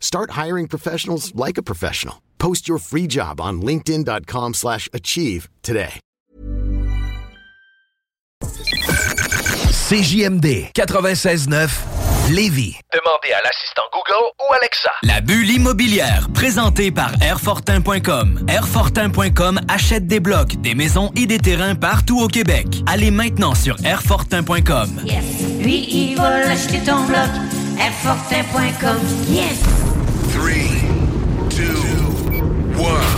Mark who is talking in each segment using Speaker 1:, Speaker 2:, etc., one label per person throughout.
Speaker 1: Start hiring professionals like a professional. Post your free job on linkedin.com/achieve slash achieve today.
Speaker 2: CJMD 96.9 Lévis.
Speaker 3: Demandez à l'assistant Google ou Alexa.
Speaker 2: La bulle immobilière, présentée par Airfortin.com. Airfortin.com achète des blocs, des maisons et des terrains partout au Québec. Allez maintenant sur Airfortin.com.
Speaker 4: Yes. Lui, il va l'acheter ton bloc. Airfortin.com. Yes.
Speaker 5: 3, 2, 1.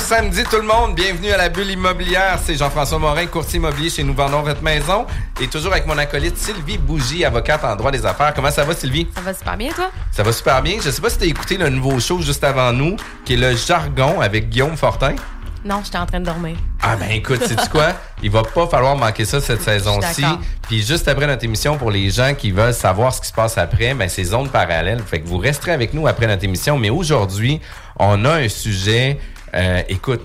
Speaker 6: Samedi tout le monde, bienvenue à la bulle immobilière. C'est Jean-François Morin, courtier immobilier chez Nous Vendons Votre Maison. Et toujours avec mon acolyte Sylvie Bougie, avocate en droit des affaires. Comment ça va Sylvie?
Speaker 7: Ça va super bien, toi?
Speaker 6: Ça va super bien. Je sais pas si tu as écouté le nouveau show juste avant nous, qui est le jargon avec Guillaume Fortin.
Speaker 7: Non, j'étais en train de dormir.
Speaker 6: Ah ben écoute, sais-tu quoi? Il va pas falloir manquer ça cette saison-ci. Puis juste après notre émission, pour les gens qui veulent savoir ce qui se passe après, ben c'est zone parallèle. Fait que vous resterez avec nous après notre émission. Mais aujourd'hui, on a un sujet, euh, écoute,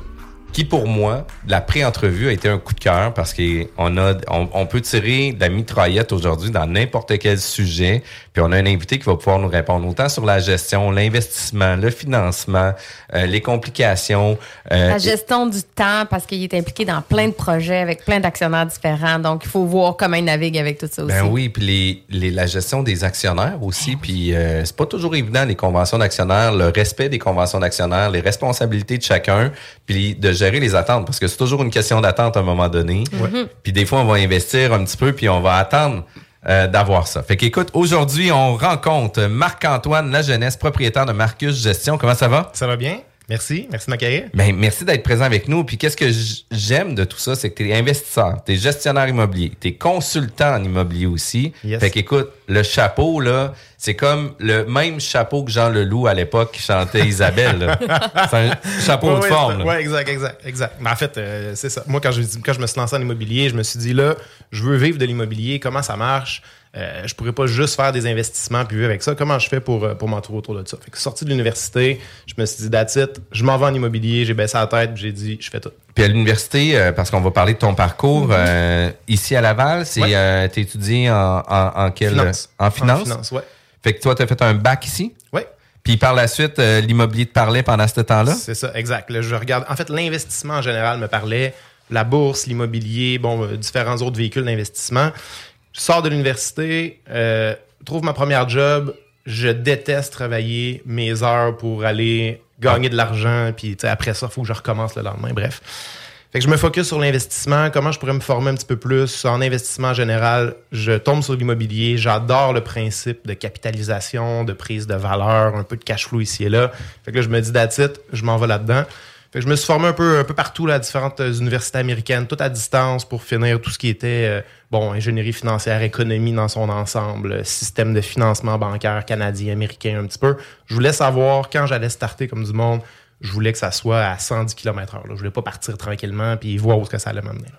Speaker 6: qui pour moi, la pré-entrevue a été un coup de cœur parce qu'on a, on, peut tirer de la mitraillette aujourd'hui dans n'importe quel sujet. Puis on a un invité qui va pouvoir nous répondre autant sur la gestion, l'investissement, le financement, euh, les complications. euh,
Speaker 7: La gestion du temps, parce qu'il est impliqué dans plein de projets avec plein d'actionnaires différents. Donc, il faut voir comment il navigue avec tout ça aussi.
Speaker 6: Ben oui, puis les, les- la gestion des actionnaires aussi. Puis euh, c'est pas toujours évident, les conventions d'actionnaires, le respect des conventions d'actionnaires, les responsabilités de chacun, puis de gérer les attentes. Parce que c'est toujours une question d'attente à un moment donné. Puis des fois, on va investir un petit peu, puis on va attendre euh, d'avoir ça. Fait qu'écoute, aujourd'hui, on rencontre Marc-Antoine La Jeunesse, propriétaire de Marcus Gestion. Comment ça va?
Speaker 8: Ça va bien? Merci. Merci m'accueillir.
Speaker 6: Ben, merci d'être présent avec nous. Puis qu'est-ce que j'aime de tout ça, c'est que tu es investisseur, tu es gestionnaire immobilier, tu es consultant en immobilier aussi.
Speaker 8: Yes.
Speaker 6: Fait qu'écoute, le chapeau, là, c'est comme le même chapeau que Jean Leloup à l'époque qui chantait Isabelle. c'est un chapeau
Speaker 8: Ouais,
Speaker 6: de
Speaker 8: ouais,
Speaker 6: forme.
Speaker 8: Ouais, exact, exact, exact. Mais en fait, euh, c'est ça. Moi, quand je, quand je me suis lancé en immobilier, je me suis dit, là, je veux vivre de l'immobilier, comment ça marche? Euh, je pourrais pas juste faire des investissements puis vivre avec ça. Comment je fais pour, euh, pour m'entourer autour de ça? Fait que sorti de l'université, je me suis dit, it, je m'en vais en immobilier, j'ai baissé la tête, puis j'ai dit, je fais tout.
Speaker 6: Puis à l'université, euh, parce qu'on va parler de ton parcours, euh, ici à Laval, c'est
Speaker 8: Mm-hmm. Ouais.
Speaker 6: t'es étudié en, en, en quelle
Speaker 8: Finance.
Speaker 6: En finance?
Speaker 8: En finance, ouais.
Speaker 6: Fait que toi, tu as fait un bac ici?
Speaker 8: Ouais.
Speaker 6: Puis par la suite, euh, l'immobilier te parlait pendant ce temps-là?
Speaker 8: C'est ça, exact. Là, je regarde. En fait, l'investissement en général me parlait. La bourse, l'immobilier, bon, euh, différents autres véhicules d'investissement. Je sors de l'université, euh, trouve ma première job. Je déteste travailler mes heures pour aller gagner de l'argent. Puis après ça, il faut que je recommence le lendemain. Bref. Fait que je me focus sur l'investissement, comment je pourrais me former un petit peu plus en investissement en général? Je tombe sur l'immobilier, j'adore le principe de capitalisation, de prise de valeur, un peu de cash flow ici et là. Fait que là, je me dis, it, je m'en vais là-dedans. Fait que je me suis formé un peu, un peu partout, là, à différentes euh, universités américaines, tout à distance pour finir tout ce qui était euh, bon, ingénierie financière, économie dans son ensemble, euh, système de financement bancaire canadien, américain un petit peu. Je voulais savoir quand j'allais starter comme du monde, je voulais que ça soit à 110 km/h. Je voulais pas partir tranquillement puis voir où que ça allait m'amener.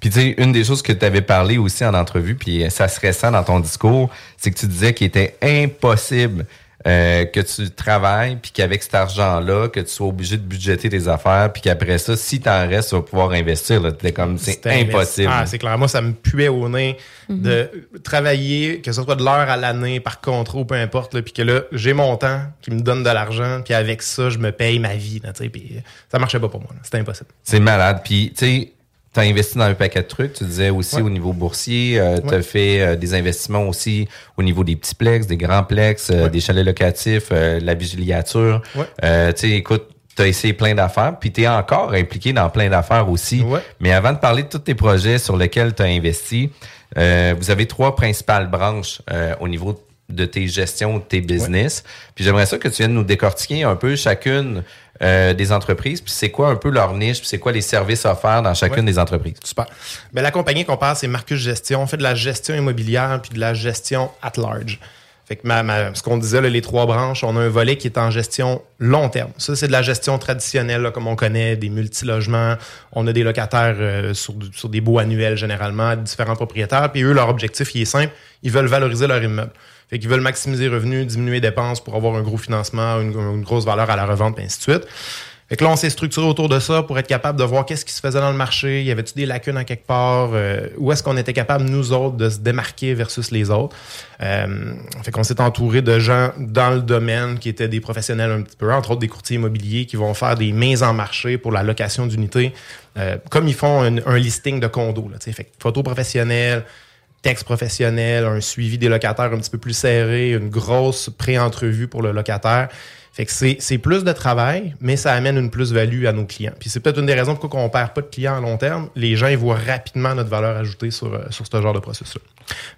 Speaker 6: Puis tu sais, une des choses que tu avais parlé aussi en entrevue, puis ça se ressent dans ton discours, c'est que tu disais qu'il était impossible euh, que tu travailles, puis qu'avec cet argent-là, que tu sois obligé de budgéter tes affaires, puis qu'après ça, si t'en restes, tu vas pouvoir investir. là. T'es comme, c'est impossible.
Speaker 8: Ah, c'est clair. Moi, ça me puait au nez de travailler, que ce soit de l'heure à l'année, par contrat ou peu importe, là, puis que là, j'ai mon temps qui me donne de l'argent, puis avec ça, je me paye ma vie. Là, tu sais, puis ça marchait pas pour moi. C'était impossible.
Speaker 6: C'est malade. Puis, tu sais, tu as investi dans un paquet de trucs. Tu disais aussi
Speaker 8: Ouais.
Speaker 6: au niveau boursier, euh, tu as
Speaker 8: Ouais.
Speaker 6: fait euh, des investissements aussi au niveau des petits plex, des grands plex, euh,
Speaker 8: Ouais.
Speaker 6: des chalets locatifs, euh, la vigiliature.
Speaker 8: Ouais.
Speaker 6: Euh, tu sais, écoute, tu as essayé plein d'affaires, puis tu es encore impliqué dans plein d'affaires aussi.
Speaker 8: Ouais.
Speaker 6: Mais avant de parler de tous tes projets sur lesquels tu as investi, euh, vous avez trois principales branches euh, au niveau de tes gestions, de tes business. Puis j'aimerais ça que tu viennes nous décortiquer un peu chacune euh, des entreprises, puis c'est quoi un peu leur niche, puis c'est quoi les services offerts dans chacune
Speaker 8: Ouais.
Speaker 6: des entreprises?
Speaker 8: Super. Ben, la compagnie qu'on parle, c'est Marcus Gestion. On fait de la gestion immobilière puis de la gestion at large. Fait que ma, ma- ce qu'on disait, là, les trois branches, on a un volet qui est en gestion long terme. Ça, c'est de la gestion traditionnelle, là, comme on connaît, des multilogements. On a des locataires euh, sur, sur des baux annuels, généralement, différents propriétaires. Puis eux, leur objectif, il est simple. Ils veulent valoriser leur immeuble. Fait qu'ils veulent maximiser revenus, diminuer les dépenses pour avoir un gros financement, une, grosse valeur à la revente, puis ainsi de suite. Fait que là, on s'est structuré autour de ça pour être capable de voir qu'est-ce qui se faisait dans le marché. Y avait-tu des lacunes à quelque part? Euh, où est-ce qu'on était capable, nous autres, de se démarquer versus les autres? Euh, fait qu'on s'est entouré de gens dans le domaine qui étaient des professionnels un petit peu, entre autres des courtiers immobiliers qui vont faire des mises en marché pour la location d'unités, euh, comme ils font un, listing de condos. Là, fait que photos professionnelles, texte professionnel, un suivi des locataires un petit peu plus serré, une grosse pré-entrevue pour le locataire. Fait que c'est plus de travail, mais ça amène une plus-value à nos clients. Puis c'est peut-être une des raisons pourquoi on perd pas de clients à long terme. Les gens ils voient rapidement notre valeur ajoutée sur, euh, sur ce genre de processus-là.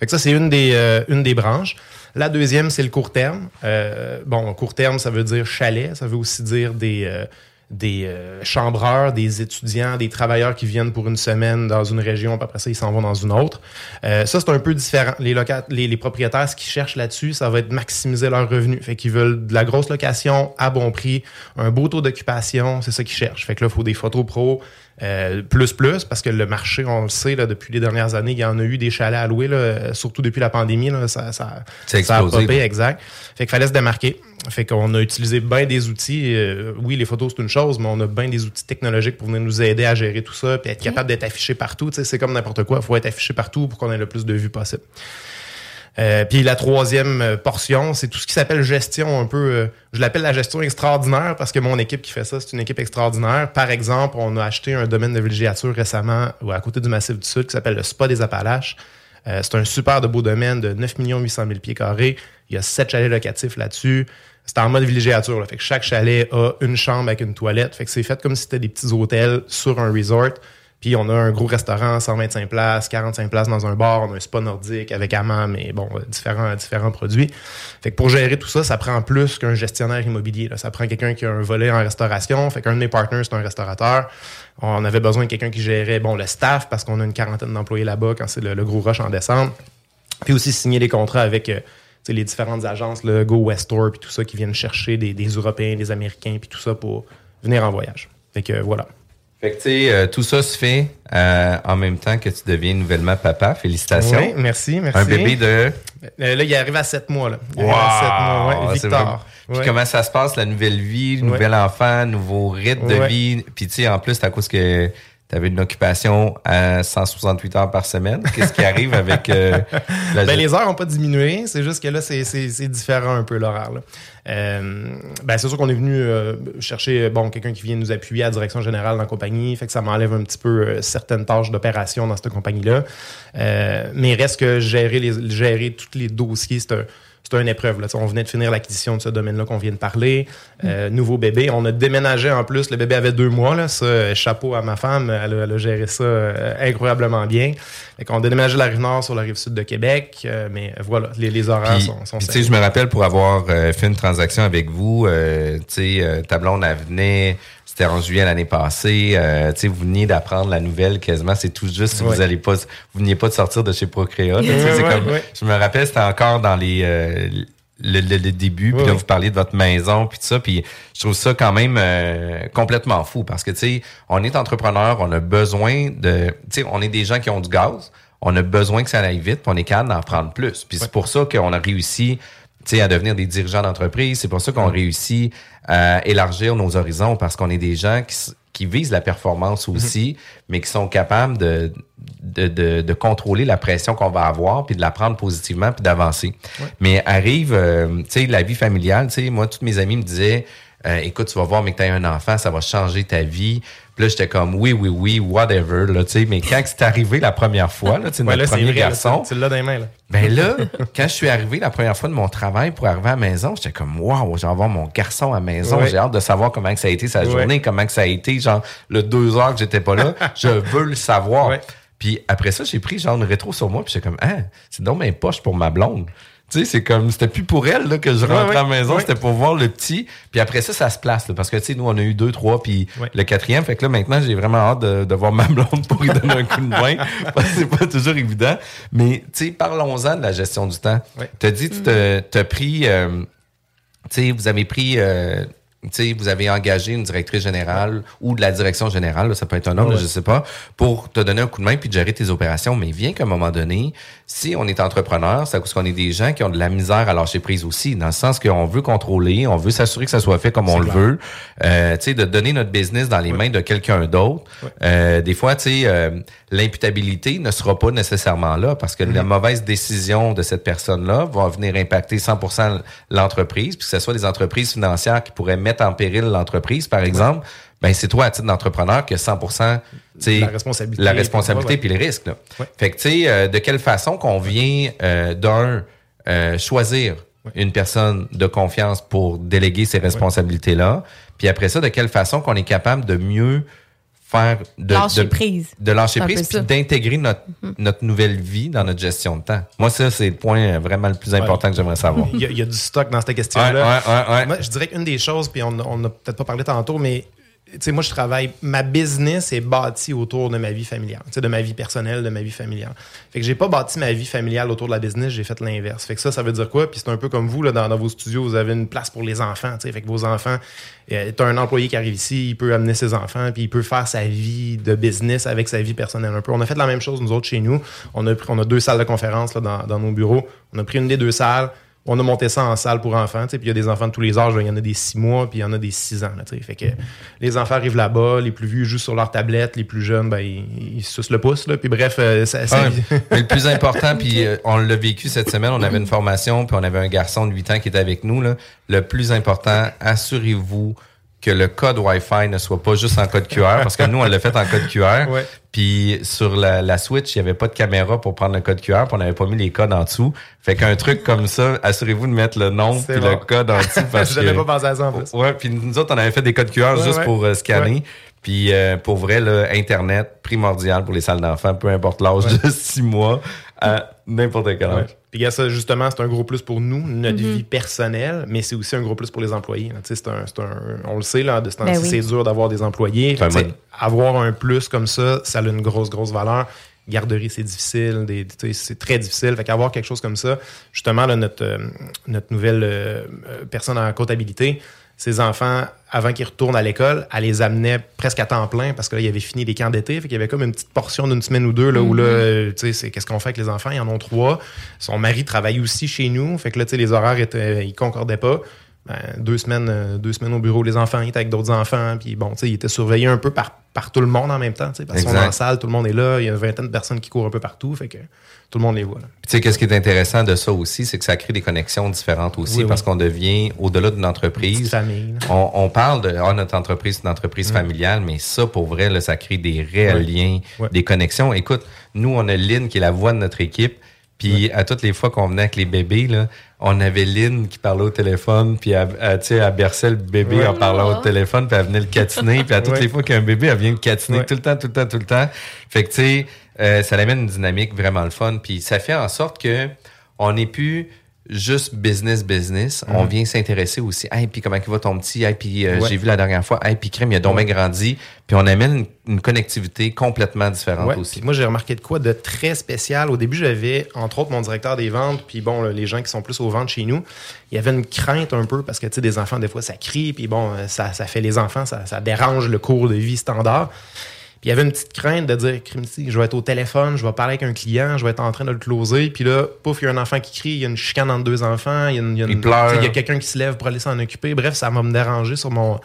Speaker 8: Fait que ça, c'est une des, euh, une des branches. La deuxième, c'est le court terme. Euh, bon, court terme, ça veut dire chalet. Ça veut aussi dire des, des euh, chambreurs, des étudiants, des travailleurs qui viennent pour une semaine dans une région, puis après ça, ils s'en vont dans une autre. Euh, ça, c'est un peu différent. Les, les, les propriétaires, ce qu'ils cherchent là-dessus, ça va être maximiser leurs revenus. Fait qu'ils veulent de la grosse location à bon prix, un beau taux d'occupation, c'est ça qu'ils cherchent. Fait que là, il faut des photos pro, euh, plus plus, parce que le marché, on le sait, là, depuis les dernières années, il y en a eu des chalets à louer, là, surtout depuis la pandémie, là, ça, ça,
Speaker 6: Ça a
Speaker 8: popé, exact. Fait qu'il fallait se démarquer. Fait qu'on a utilisé bien des outils. euh, oui, les photos, c'est une chose, mais on a bien des outils technologiques pour venir nous aider à gérer tout ça, puis être capable d'être affiché partout. C'est comme n'importe quoi. Il faut être affiché partout pour qu'on ait le plus de vues possible. Euh, puis la troisième euh, portion, c'est tout ce qui s'appelle gestion un peu. je l'appelle la gestion extraordinaire parce que mon équipe qui fait ça, c'est une équipe extraordinaire. Par exemple, on a acheté un domaine de villégiature récemment à côté du Massif du Sud qui s'appelle le Spa des Appalaches. C'est un super de beau domaine de 9 800 000 pieds carrés. Il y a sept chalets locatifs là-dessus. C'est en mode villégiature. Là. Fait que chaque chalet a une chambre avec une toilette. Fait que c'est fait comme si c'était des petits hôtels sur un resort. Puis on a un gros restaurant, 125 places, 45 places dans un bar, on a un spa nordique avec hammam et bon, différents, différents produits. Fait que pour gérer tout ça, ça prend plus qu'un gestionnaire immobilier. Là. Ça prend quelqu'un qui a un volet en restauration. Fait qu'un de mes partners, c'est un restaurateur. On avait besoin de quelqu'un qui gérait bon le staff parce qu'on a une quarantaine d'employés là-bas quand c'est le, le gros rush en décembre. Puis aussi signer des contrats avec euh, les différentes agences, le Go West Tour, puis tout ça, qui viennent chercher des, des Européens, des Américains, puis tout ça pour venir en voyage. Fait que voilà.
Speaker 6: Fait que, tu sais, euh, tout ça se fait euh, en même temps que tu deviens nouvellement papa. Félicitations.
Speaker 8: Oui, merci, merci.
Speaker 6: Un bébé de.
Speaker 8: Euh, là, il arrive à 7 mois. Là. Il arrive à sept mois, ouais,
Speaker 6: c'est
Speaker 8: Victor.
Speaker 6: vraiment- Puis
Speaker 8: Ouais.
Speaker 6: comment ça se passe, la nouvelle vie,
Speaker 8: Ouais.
Speaker 6: nouvel enfant, nouveau rythme de vie? Puis tu sais, en plus, c'est à cause que tu avais une occupation à 168 heures par semaine. Qu'est-ce qui arrive avec euh, la
Speaker 8: Ben, les heures n'ont pas diminué, c'est juste que là, c'est- différent un peu l'horaire. Euh, ben, c'est sûr qu'on est venu euh, chercher bon quelqu'un qui vient nous appuyer à la direction générale dans la compagnie, fait que ça m'enlève un petit peu euh, certaines tâches d'opération dans cette compagnie-là. Mais il reste que gérer, les, gérer tous les dossiers, c'est un c'est une épreuve. Là. On venait de finir l'acquisition de ce domaine-là qu'on vient de parler. Euh, nouveau bébé. On a déménagé en plus. Le bébé avait deux mois. Là. Ça, euh, chapeau à ma femme. Elle a, elle a géré ça euh, incroyablement bien. Fait qu'on a déménagé la rive nord sur la rive sud de Québec. Euh, mais voilà, les, les horaires
Speaker 6: Puis,
Speaker 8: sont, sont
Speaker 6: puis, je me rappelle pour avoir fait une transaction avec vous, ta blonde, elle venait c'était en juillet l'année passée. Euh, tu sais, vous veniez d'apprendre la nouvelle quasiment. C'est tout juste si
Speaker 8: Ouais.
Speaker 6: vous allez pas, vous veniez pas de sortir de chez
Speaker 8: Ouais, ouais,
Speaker 6: comme-. Je me rappelle, c'était encore dans les euh, le, le- le début. Puis là, vous parliez de votre maison, puis tout ça. Puis je trouve ça quand même euh, complètement fou parce que tu sais, on est entrepreneur, on a besoin de, tu sais, on est des gens qui ont du gaz. On a besoin que ça aille vite, puis on est capable d'en prendre plus. Puis c'est pour ça qu'on a réussi tu sais, à devenir des dirigeants d'entreprise. C'est pour ça qu'on réussit à élargir nos horizons parce qu'on est des gens qui, qui visent la performance aussi, mais qui sont capables de, de, de, de contrôler la pression qu'on va avoir, puis de la prendre positivement, puis d'avancer. Mais arrive, euh, tu sais, la vie familiale, tu sais, moi, tous mes amis me disaient, euh, écoute, tu vas voir, mais que tu as un enfant, ça va changer ta vie. Puis là, j'étais comme, oui, oui, oui, whatever, là, tu sais. Mais quand c'est arrivé la première fois, là, tu sais,
Speaker 8: Ouais,
Speaker 6: notre
Speaker 8: là,
Speaker 6: premier
Speaker 8: vrai,
Speaker 6: garçon,
Speaker 8: Tu l'as dans les mains, là.
Speaker 6: ben là, quand je suis arrivé la première fois de mon travail pour arriver à la maison, j'étais comme waouh, j'ai avoir mon garçon à la maison.
Speaker 8: Ouais.
Speaker 6: J'ai hâte de savoir comment que ça a été sa
Speaker 8: Ouais.
Speaker 6: journée, comment que ça a été, genre le deux heures que j'étais pas là. je veux le savoir. Puis après ça, j'ai pris genre une rétro sur moi, puis j'étais comme ah, c'est donc mes poches pour ma blonde. Tu sais, c'est comme, c'était plus pour elle là, que je rentrais
Speaker 8: ouais,
Speaker 6: à la maison,
Speaker 8: ouais.
Speaker 6: c'était pour voir le petit. Puis après ça, ça se place, là, parce que, tu sais, nous, on a eu deux, trois, puis
Speaker 8: Ouais.
Speaker 6: le quatrième. Fait que là, maintenant, j'ai vraiment hâte de, de voir ma blonde pour lui donner un coup de main. Parce que c'est pas toujours évident. Mais, tu sais, parlons-en de la gestion du temps.
Speaker 8: Ouais.
Speaker 6: T'as dit, tu te- t'as pris, euh, tu sais, vous avez pris, euh, tu sais, vous avez engagé une directrice générale ou de la direction générale, là, ça peut être un homme, là,
Speaker 8: Ouais.
Speaker 6: je sais pas, pour te donner un coup de main puis de gérer tes opérations. Mais vient qu'à un moment donné, si on est entrepreneur, c'est parce qu'on est des gens qui ont de la misère à lâcher prise aussi, dans le sens qu'on veut contrôler, on veut s'assurer que ça soit fait comme on le veut, euh, tu sais, de donner notre business dans les mains de quelqu'un d'autre. Euh, des fois, tu sais, euh, l'imputabilité ne sera pas nécessairement là parce que la mauvaise décision de cette personne-là va venir impacter 100% l'entreprise, puis que ce soit des entreprises financières qui pourraient mettre en péril l'entreprise, par exemple, ben c'est toi à titre d'entrepreneur qui a 100% tu sais,
Speaker 8: La responsabilité.
Speaker 6: la responsabilité puis le risque. Là.
Speaker 8: Ouais.
Speaker 6: Fait que tu sais, euh, de quelle façon qu'on vient euh, d'un euh, choisir une personne de confiance pour déléguer ces responsabilités-là, puis après ça, de quelle façon qu'on est capable de mieux faire de
Speaker 7: Lâcher
Speaker 6: de-
Speaker 7: prise.
Speaker 6: de lâcher prise puis d'intégrer notre notre nouvelle vie dans notre gestion de temps. Moi ça c'est le point vraiment le plus important que j'aimerais savoir.
Speaker 8: Il y, a, il y a du stock dans cette question-là.
Speaker 6: ouais, ouais, ouais.
Speaker 8: Moi, je dirais qu'une des choses, puis on n'a peut-être pas parlé tantôt, mais sais, moi, je travaille, ma business est bâtie autour de ma vie familiale, de ma vie personnelle, de ma vie familiale. Fait que j'ai pas bâti ma vie familiale autour de la business, j'ai fait l'inverse. Fait que ça, ça veut dire quoi? Puis c'est un peu comme vous, là, dans, vos studios, vous avez une place pour les enfants, tu sais. Fait que vos enfants, euh, t'as un employé qui arrive ici, il peut amener ses enfants, puis il peut faire sa vie de business avec sa vie personnelle un peu. On a fait la même chose, nous autres, chez nous. On a, pris- on a deux salles de conférence là, dans nos bureaux. On a pris une des deux salles. On a monté ça en salle pour enfants, puis il y a des enfants de tous les âges, il y en a des 6 mois, puis il y en a des 6 ans, là. Fait que les enfants arrivent là-bas, les plus vieux jouent sur leur tablette, les plus jeunes, ben, ils, ils se sucent le pouce, là, puis bref, euh, ça, ça-
Speaker 6: Ouais, mais le plus important, puis euh, on l'a vécu cette semaine, on avait une formation, puis on avait un garçon de 8 ans qui était avec nous. Là. Le plus important, assurez-vous que le code Wi-Fi ne soit pas juste en code QR, parce que nous, on l'a fait en code QR.
Speaker 8: Ouais.
Speaker 6: Puis sur la, la Switch, il n'y avait pas de caméra pour prendre le code QR, puis on n'avait pas mis les codes en dessous. Fait qu'un truc comme ça, assurez-vous de mettre le nom puis
Speaker 8: bon.
Speaker 6: le code en dessous. Parce
Speaker 8: J'avais
Speaker 6: que,
Speaker 8: pas pensé à ça en plus.
Speaker 6: Ouais, puis nous autres, on avait fait des codes QR
Speaker 8: Ouais,
Speaker 6: juste
Speaker 8: ouais.
Speaker 6: pour euh, scanner. Puis euh, pour vrai, là, Internet, primordial pour les salles d'enfants, peu importe l'âge de six mois à n'importe quel âge.
Speaker 8: Ouais. Puis ça, justement, c'est un gros plus pour nous, notre vie personnelle, mais c'est aussi un gros plus pour les employés. là. Tu sais, C'est un, c'est un- on le sait, là, de ce temps-ci,
Speaker 7: Ben oui.
Speaker 8: c'est dur d'avoir des employés. Avoir un plus comme ça, ça a une grosse, grosse valeur. Garderie, c'est difficile, c'est très difficile. Fait qu'avoir quelque chose comme ça, justement, là, notre, euh, notre nouvelle euh, euh, personne en comptabilité, ses enfants, avant qu'ils retournent à l'école, elle les amenait presque à temps plein parce que là, il avait fini les camps d'été. Fait qu'il y avait comme une petite portion d'une semaine ou deux là, où là, euh, tu sais, c'est qu'est-ce qu'on fait avec les enfants? Ils en ont trois. Son mari travaille aussi chez nous. Fait que là, tu sais, les horaires étaient, ils concordaient pas. Ben, deux semaines, euh, deux semaines au bureau, les enfants, ils étaient avec d'autres enfants. Puis bon, ils étaient surveillés un peu par, par tout le monde en même temps. Parce qu'on est en salle, tout le monde est là. Il y a une vingtaine de personnes qui courent un peu partout. Fait que tout le monde les voit. là.
Speaker 6: Puis tu sais, qu'est-ce qui est intéressant de ça aussi, c'est que ça crée des connexions différentes aussi
Speaker 8: Oui,
Speaker 6: parce
Speaker 8: oui.
Speaker 6: qu'on devient, au-delà d'une entreprise,
Speaker 8: famille.
Speaker 6: on, on parle de ah, notre entreprise, c'est une entreprise familiale, mais ça, pour vrai, là, ça crée des réels liens, des connexions. Écoute, nous, on a Lynn qui est la voix de notre équipe. Puis à toutes les fois qu'on venait avec les bébés, là, on avait Lynn qui parlait au téléphone, puis elle, elle, tu sais, elle berçait le bébé
Speaker 8: Ouais.
Speaker 6: en parlant au téléphone, puis elle venait le catiner, puis à toutes
Speaker 8: Ouais.
Speaker 6: les fois qu'il y a un bébé, elle vient le catiner
Speaker 8: Ouais.
Speaker 6: tout le temps, tout le temps, tout le temps. Fait que tu sais, euh, ça amène une dynamique vraiment le fun, puis ça fait en sorte que on n'est plus juste business, business. On vient s'intéresser aussi. Hey, puis comment va ton petit? Hey, puis euh,
Speaker 8: Ouais.
Speaker 6: j'ai vu la dernière fois. Hey, puis crème, il a donc bien grandi. Puis on amène une, une connectivité complètement différente
Speaker 8: Ouais,
Speaker 6: aussi.
Speaker 8: puis moi, j'ai remarqué de quoi de très spécial. Au début, j'avais, entre autres, mon directeur des ventes, puis bon, là, les gens qui sont plus aux ventes chez nous, il y avait une crainte un peu parce que, tu sais, des enfants, des fois, ça crie, puis bon, euh, ça, ça fait les enfants, ça, ça dérange le cours de vie standard. Puis il y avait une petite crainte de dire, crime, si, je vais être au téléphone, je vais parler avec un client, je vais être en train de le closer, puis là, pouf, il y a un enfant qui crie, il y a une chicane entre deux enfants, il y a, une- il y a une-
Speaker 6: Il
Speaker 8: y a quelqu'un qui se lève pour aller s'en occuper. Bref, ça va me déranger sur mon,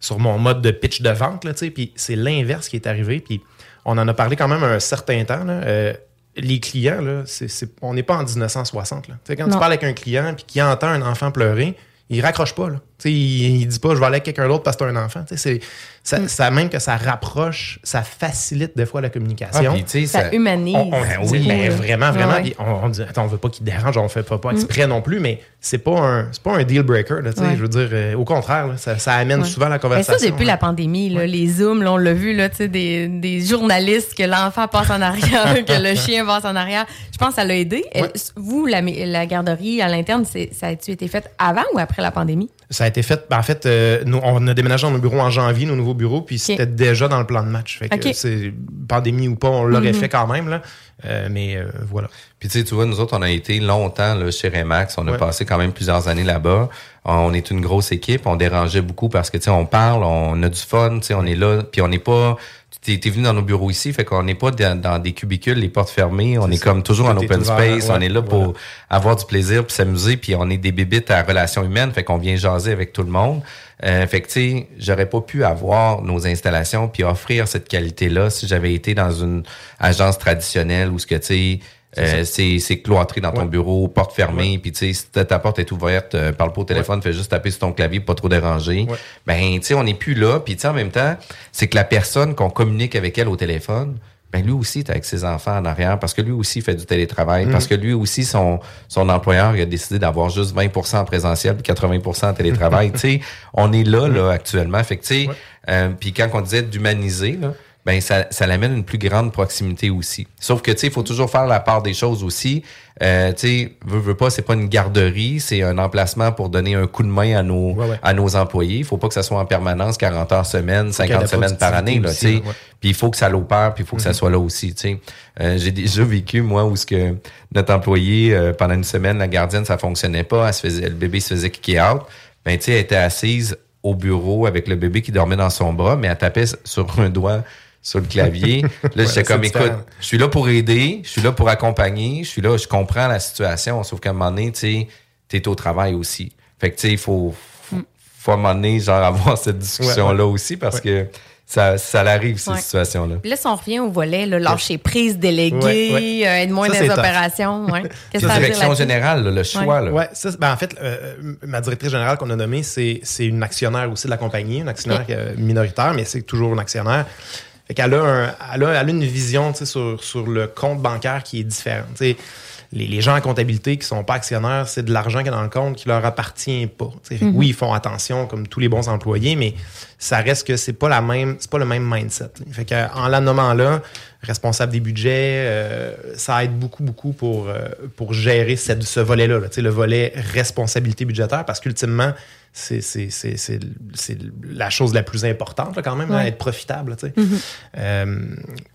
Speaker 8: sur mon mode de pitch de vente, là, tu sais. Puis c'est l'inverse qui est arrivé. Puis on en a parlé quand même un certain temps, là. Euh, les clients, là, c'est, c'est- on n'est pas en 1960. Là. Tu sais, quand tu parles avec un client puis qui entend un enfant pleurer, il raccroche pas. Là. Il, il dit pas je vais aller avec quelqu'un d'autre parce que c'est un enfant. C'est, ça,
Speaker 7: Mm.
Speaker 8: ça même que ça rapproche, ça facilite des fois la
Speaker 6: Ah,
Speaker 8: communication.
Speaker 6: sais,
Speaker 7: Ça,
Speaker 6: ça-
Speaker 7: humanise.
Speaker 8: On- on-
Speaker 6: Ben oui.
Speaker 8: ben, vraiment, vraiment.
Speaker 7: Ouais.
Speaker 8: On, on dit, attends, on veut pas qu'il dérange, on fait pas, pas exprès non plus, mais c'est pas un, c'est pas un deal breaker. Là, tu sais,
Speaker 7: Ouais.
Speaker 8: Je veux dire, euh, au contraire, là, ça, ça amène
Speaker 7: Ouais.
Speaker 8: souvent la
Speaker 7: Mais
Speaker 8: conversation.
Speaker 7: ça, depuis
Speaker 8: là.
Speaker 7: la pandémie, là, les Zooms, là, on l'a vu, là, des, des journalistes, que l'enfant passe en arrière, que le chien passe en arrière. Je pense que ça l'a aidé.
Speaker 8: Ouais.
Speaker 7: Vous, la, la garderie à l'interne, ça a-tu été fait avant ou après la pandémie?
Speaker 8: Ça a été fait. ben, en fait, euh, nous, on a déménagé dans nos bureaux en janvier, nos nouveaux bureaux, puis c'était déjà dans le plan de match. Fait que c'est pandémie ou pas, on l'aurait
Speaker 7: Mhm.
Speaker 8: fait quand même là. Euh, mais euh, voilà.
Speaker 6: Puis tu sais, tu vois, nous autres, on a été longtemps là, chez Remax. On a
Speaker 8: Ouais.
Speaker 6: passé quand même plusieurs années là-bas. On est une grosse équipe. On dérangeait beaucoup parce que tu sais, on parle, on a du fun, tu sais, on est là. Puis on n'est pas. Tu es, venu dans nos bureaux ici, fait qu'on n'est pas dans, dans des cubicules, les portes fermées. On est, comme toujours en open
Speaker 8: ouvert,
Speaker 6: space.
Speaker 8: ouais,
Speaker 6: on est là
Speaker 8: voilà.
Speaker 6: pour avoir du plaisir puis s'amuser. Puis on est des bébites à relations humaines, fait qu'on vient jaser avec tout le monde. Euh, fait que tu sais, j'aurais pas pu avoir nos installations puis offrir cette qualité-là si j'avais été dans une agence traditionnelle où ce que tu sais. Euh, c'est c'est cloîtré dans ton
Speaker 8: Ouais.
Speaker 6: bureau, porte fermée, puis tu sais, si ta porte est ouverte, euh, parle pas au téléphone, fais juste taper sur ton clavier, pas trop déranger.
Speaker 8: Ouais.
Speaker 6: Ben, tu sais, on n'est plus là, puis tu sais, en même temps, c'est que la personne qu'on communique avec elle au téléphone, ben lui aussi est avec ses enfants en arrière, parce que lui aussi fait du télétravail, parce que lui aussi, son, son employeur il a décidé d'avoir juste 20% en présentiel, puis 80% en télétravail. tu sais, on est là, là, actuellement. Fait que, tu sais, euh, puis quand on disait d'humaniser, là, ben ça, ça l'amène une plus grande proximité aussi. Sauf que tu sais, il faut toujours faire la part des choses aussi. Euh, tu sais, veux, veux pas, c'est pas une garderie, c'est un emplacement pour donner un coup de main à nos
Speaker 8: Ouais, ouais.
Speaker 6: à nos employés. Il faut pas que ça soit en permanence 40 heures semaine,
Speaker 8: qu'il y ait
Speaker 6: 50
Speaker 8: de la
Speaker 6: semaines par année là, tu sais. Puis il faut que ça l'opère, puis il faut que ça soit là aussi, tu sais. Euh, j'ai déjà vécu moi où ce que notre employé euh, pendant une semaine la gardienne ça fonctionnait pas, elle se faisait le bébé se faisait kicker out. Ben tu sais, elle était assise au bureau avec le bébé qui dormait dans son bras, mais elle tapait sur un doigt sur le clavier. Là,
Speaker 8: Ouais,
Speaker 6: j'étais comme,
Speaker 8: c'est
Speaker 6: écoute,
Speaker 8: différent.
Speaker 6: je suis là pour aider, je suis là pour accompagner, je suis là, je comprends la situation, sauf qu'à un moment donné, tu sais, t'es au travail aussi. Fait que, tu sais, il faut, faut, faut à un moment donné, genre, avoir cette discussion-là aussi parce que ça, ça l'arrive, ces
Speaker 7: Ouais.
Speaker 6: situations-là.
Speaker 7: Puis là, si on revient au volet, là, lâcher prise, déléguer,
Speaker 8: Ouais, ouais.
Speaker 7: euh, être moins
Speaker 8: tough.
Speaker 7: opérations. Ouais. Qu'est-ce que
Speaker 6: La direction générale, là, le choix, là.
Speaker 8: Ouais, ça, ben, en fait, euh, ma directrice générale qu'on a nommée, c'est, c'est une actionnaire aussi de la compagnie, une actionnaire euh, minoritaire, mais c'est toujours une actionnaire. Fait qu'elle a, un, elle a, elle a une vision sur, sur le compte bancaire qui est différente. Les, les gens en comptabilité qui sont pas actionnaires, c'est de l'argent qui est dans le compte qui leur appartient pas. que Oui, ils font attention comme tous les bons employés, mais ça reste que c'est pas la même, c'est pas le même mindset. Fait que, en la nommant là, responsable des budgets, euh, ça aide beaucoup, beaucoup pour, euh, pour gérer cette, ce volet-là, là, le volet responsabilité budgétaire, parce qu'ultimement, c'est, la chose la plus importante là, quand même, là,
Speaker 7: Ouais.
Speaker 8: être profitable. sais. Euh,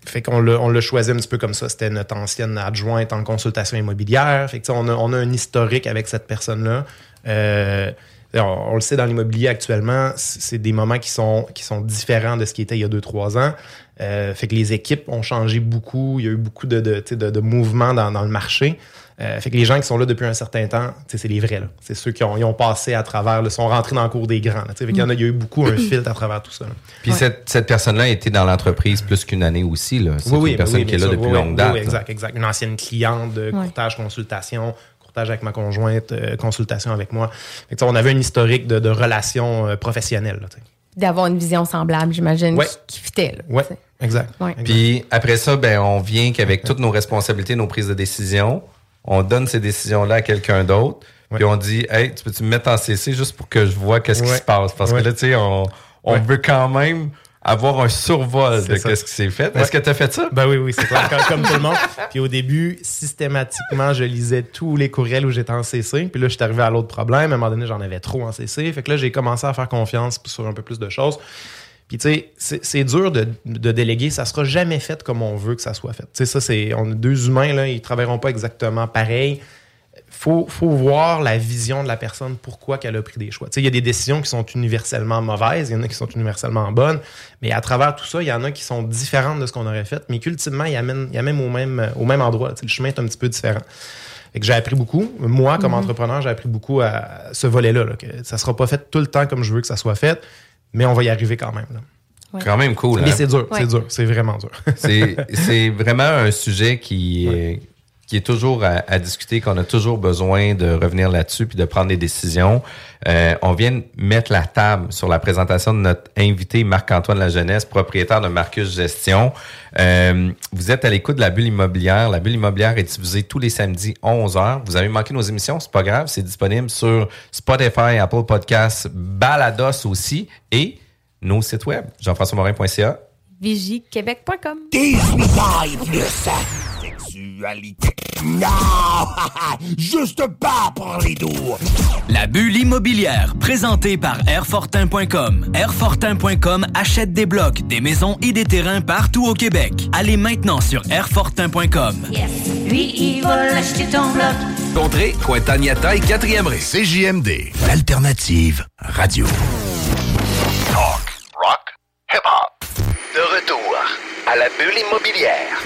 Speaker 8: fait qu'on l'a, choisi un petit peu comme ça. C'était notre ancienne adjointe en consultation immobilière. Fait que, on, a, on a un historique avec cette personne-là. On, on le sait dans l'immobilier actuellement, c'est c'est des moments qui sont, qui sont différents de ce qui était il y a deux, trois ans. Euh, fait que les équipes ont changé beaucoup. Il y a eu beaucoup de, de, de, de mouvements dans, dans le marché. Euh, fait que les gens qui sont là depuis un certain temps, c'est les vrais. là. C'est ceux qui ont, ils ont passé à travers, là, sont rentrés dans le cours des grands. là. Fait qu'il y en a, il y a eu beaucoup un filtre à travers tout ça. là.
Speaker 6: Puis cette, cette personne-là a été dans l'entreprise plus qu'une année aussi, là. C'est une personne
Speaker 8: oui,
Speaker 6: qui est là
Speaker 8: sûr.
Speaker 6: depuis
Speaker 8: Oui,
Speaker 6: longue
Speaker 8: oui,
Speaker 6: date.
Speaker 8: oui, exact, exact. Une ancienne cliente de
Speaker 7: Ouais.
Speaker 8: courtage consultation, courtage avec ma conjointe, euh, consultation avec moi. Fait que, tu sais, on avait un historique de, de relations euh, professionnelles.
Speaker 7: D'avoir une vision semblable, j'imagine,
Speaker 8: Ouais.
Speaker 7: qui, qui fitait. là,
Speaker 8: Ouais, exact.
Speaker 7: Ouais.
Speaker 6: Puis après ça, ben on vient qu'avec toutes nos responsabilités, nos prises de décision, on donne ces décisions-là à quelqu'un d'autre. Puis on dit, hey, tu peux-tu me mettre en CC juste pour que je vois qu'est-ce qui se passe? Parce
Speaker 8: Ouais.
Speaker 6: que là, tu sais, on, on
Speaker 8: Ouais.
Speaker 6: veut quand même avoir un survol de
Speaker 8: ça.
Speaker 6: ce qui s'est fait.
Speaker 8: Ouais.
Speaker 6: Est-ce que tu as fait ça?
Speaker 8: Ben oui, oui, c'est clair, comme, tout le monde. Puis au début, systématiquement, je lisais tous les courriels où j'étais en CC. Puis là, je suis arrivé à l'autre problème. À un moment donné, j'en avais trop en CC. Fait que là, j'ai commencé à faire confiance sur un peu plus de choses. Puis tu sais, c'est c'est dur de, de déléguer. Ça sera jamais fait comme on veut que ça soit fait. Tu sais, ça, c'est... On est deux humains, là, ils travailleront pas exactement pareil. Faut, faut voir la vision de la personne, pourquoi qu'elle a pris des choix. Tu sais, il y a des décisions qui sont universellement mauvaises, il y en a qui sont universellement bonnes, mais à travers tout ça, il y en a qui sont différentes de ce qu'on aurait fait, mais qu'ultimement, ils amènent, ils amènent au même, au même endroit. Tu sais, le chemin est un petit peu différent. Fait que j'ai appris beaucoup. Moi, comme
Speaker 7: Mhm.
Speaker 8: entrepreneur, j'ai appris beaucoup à ce volet-là. là, que ça sera pas fait tout le temps comme je veux que ça soit fait, mais on va y arriver quand même. là.
Speaker 7: Ouais.
Speaker 6: Quand même cool.
Speaker 8: Mais
Speaker 6: hein?
Speaker 8: c'est dur,
Speaker 7: Ouais.
Speaker 8: c'est dur, c'est vraiment dur.
Speaker 6: C'est vraiment un sujet qui, est- qui est toujours à, à discuter, qu'on a toujours besoin de revenir là-dessus puis de prendre des décisions. Euh, on vient de mettre la table sur la présentation de notre invité Marc-Antoine La Jeunesse, propriétaire de Marcus Gestion. Euh, vous êtes à l'écoute de la bulle immobilière. La bulle immobilière est diffusée tous les samedis 11h. Vous avez manqué nos émissions, c'est pas grave, c'est disponible sur Spotify, Apple Podcasts, Balados aussi et nos sites web, jean-françois-morin.ca.
Speaker 7: Vigiequebec.com.
Speaker 5: 18 ans et plus. Non! Juste pas pour les doux.
Speaker 9: La bulle immobilière, présentée par Airfortin.com. Airfortin.com achète des blocs, des maisons et des terrains partout au Québec. Allez maintenant sur Airfortin.com.
Speaker 4: Lui, il va l'acheter ton bloc.
Speaker 2: Contrée, Cointagnata et 4e rue.
Speaker 5: CJMD, l'alternative radio.
Speaker 3: Talk, à la bulle immobilière.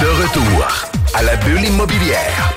Speaker 2: De retour à la bulle immobilière.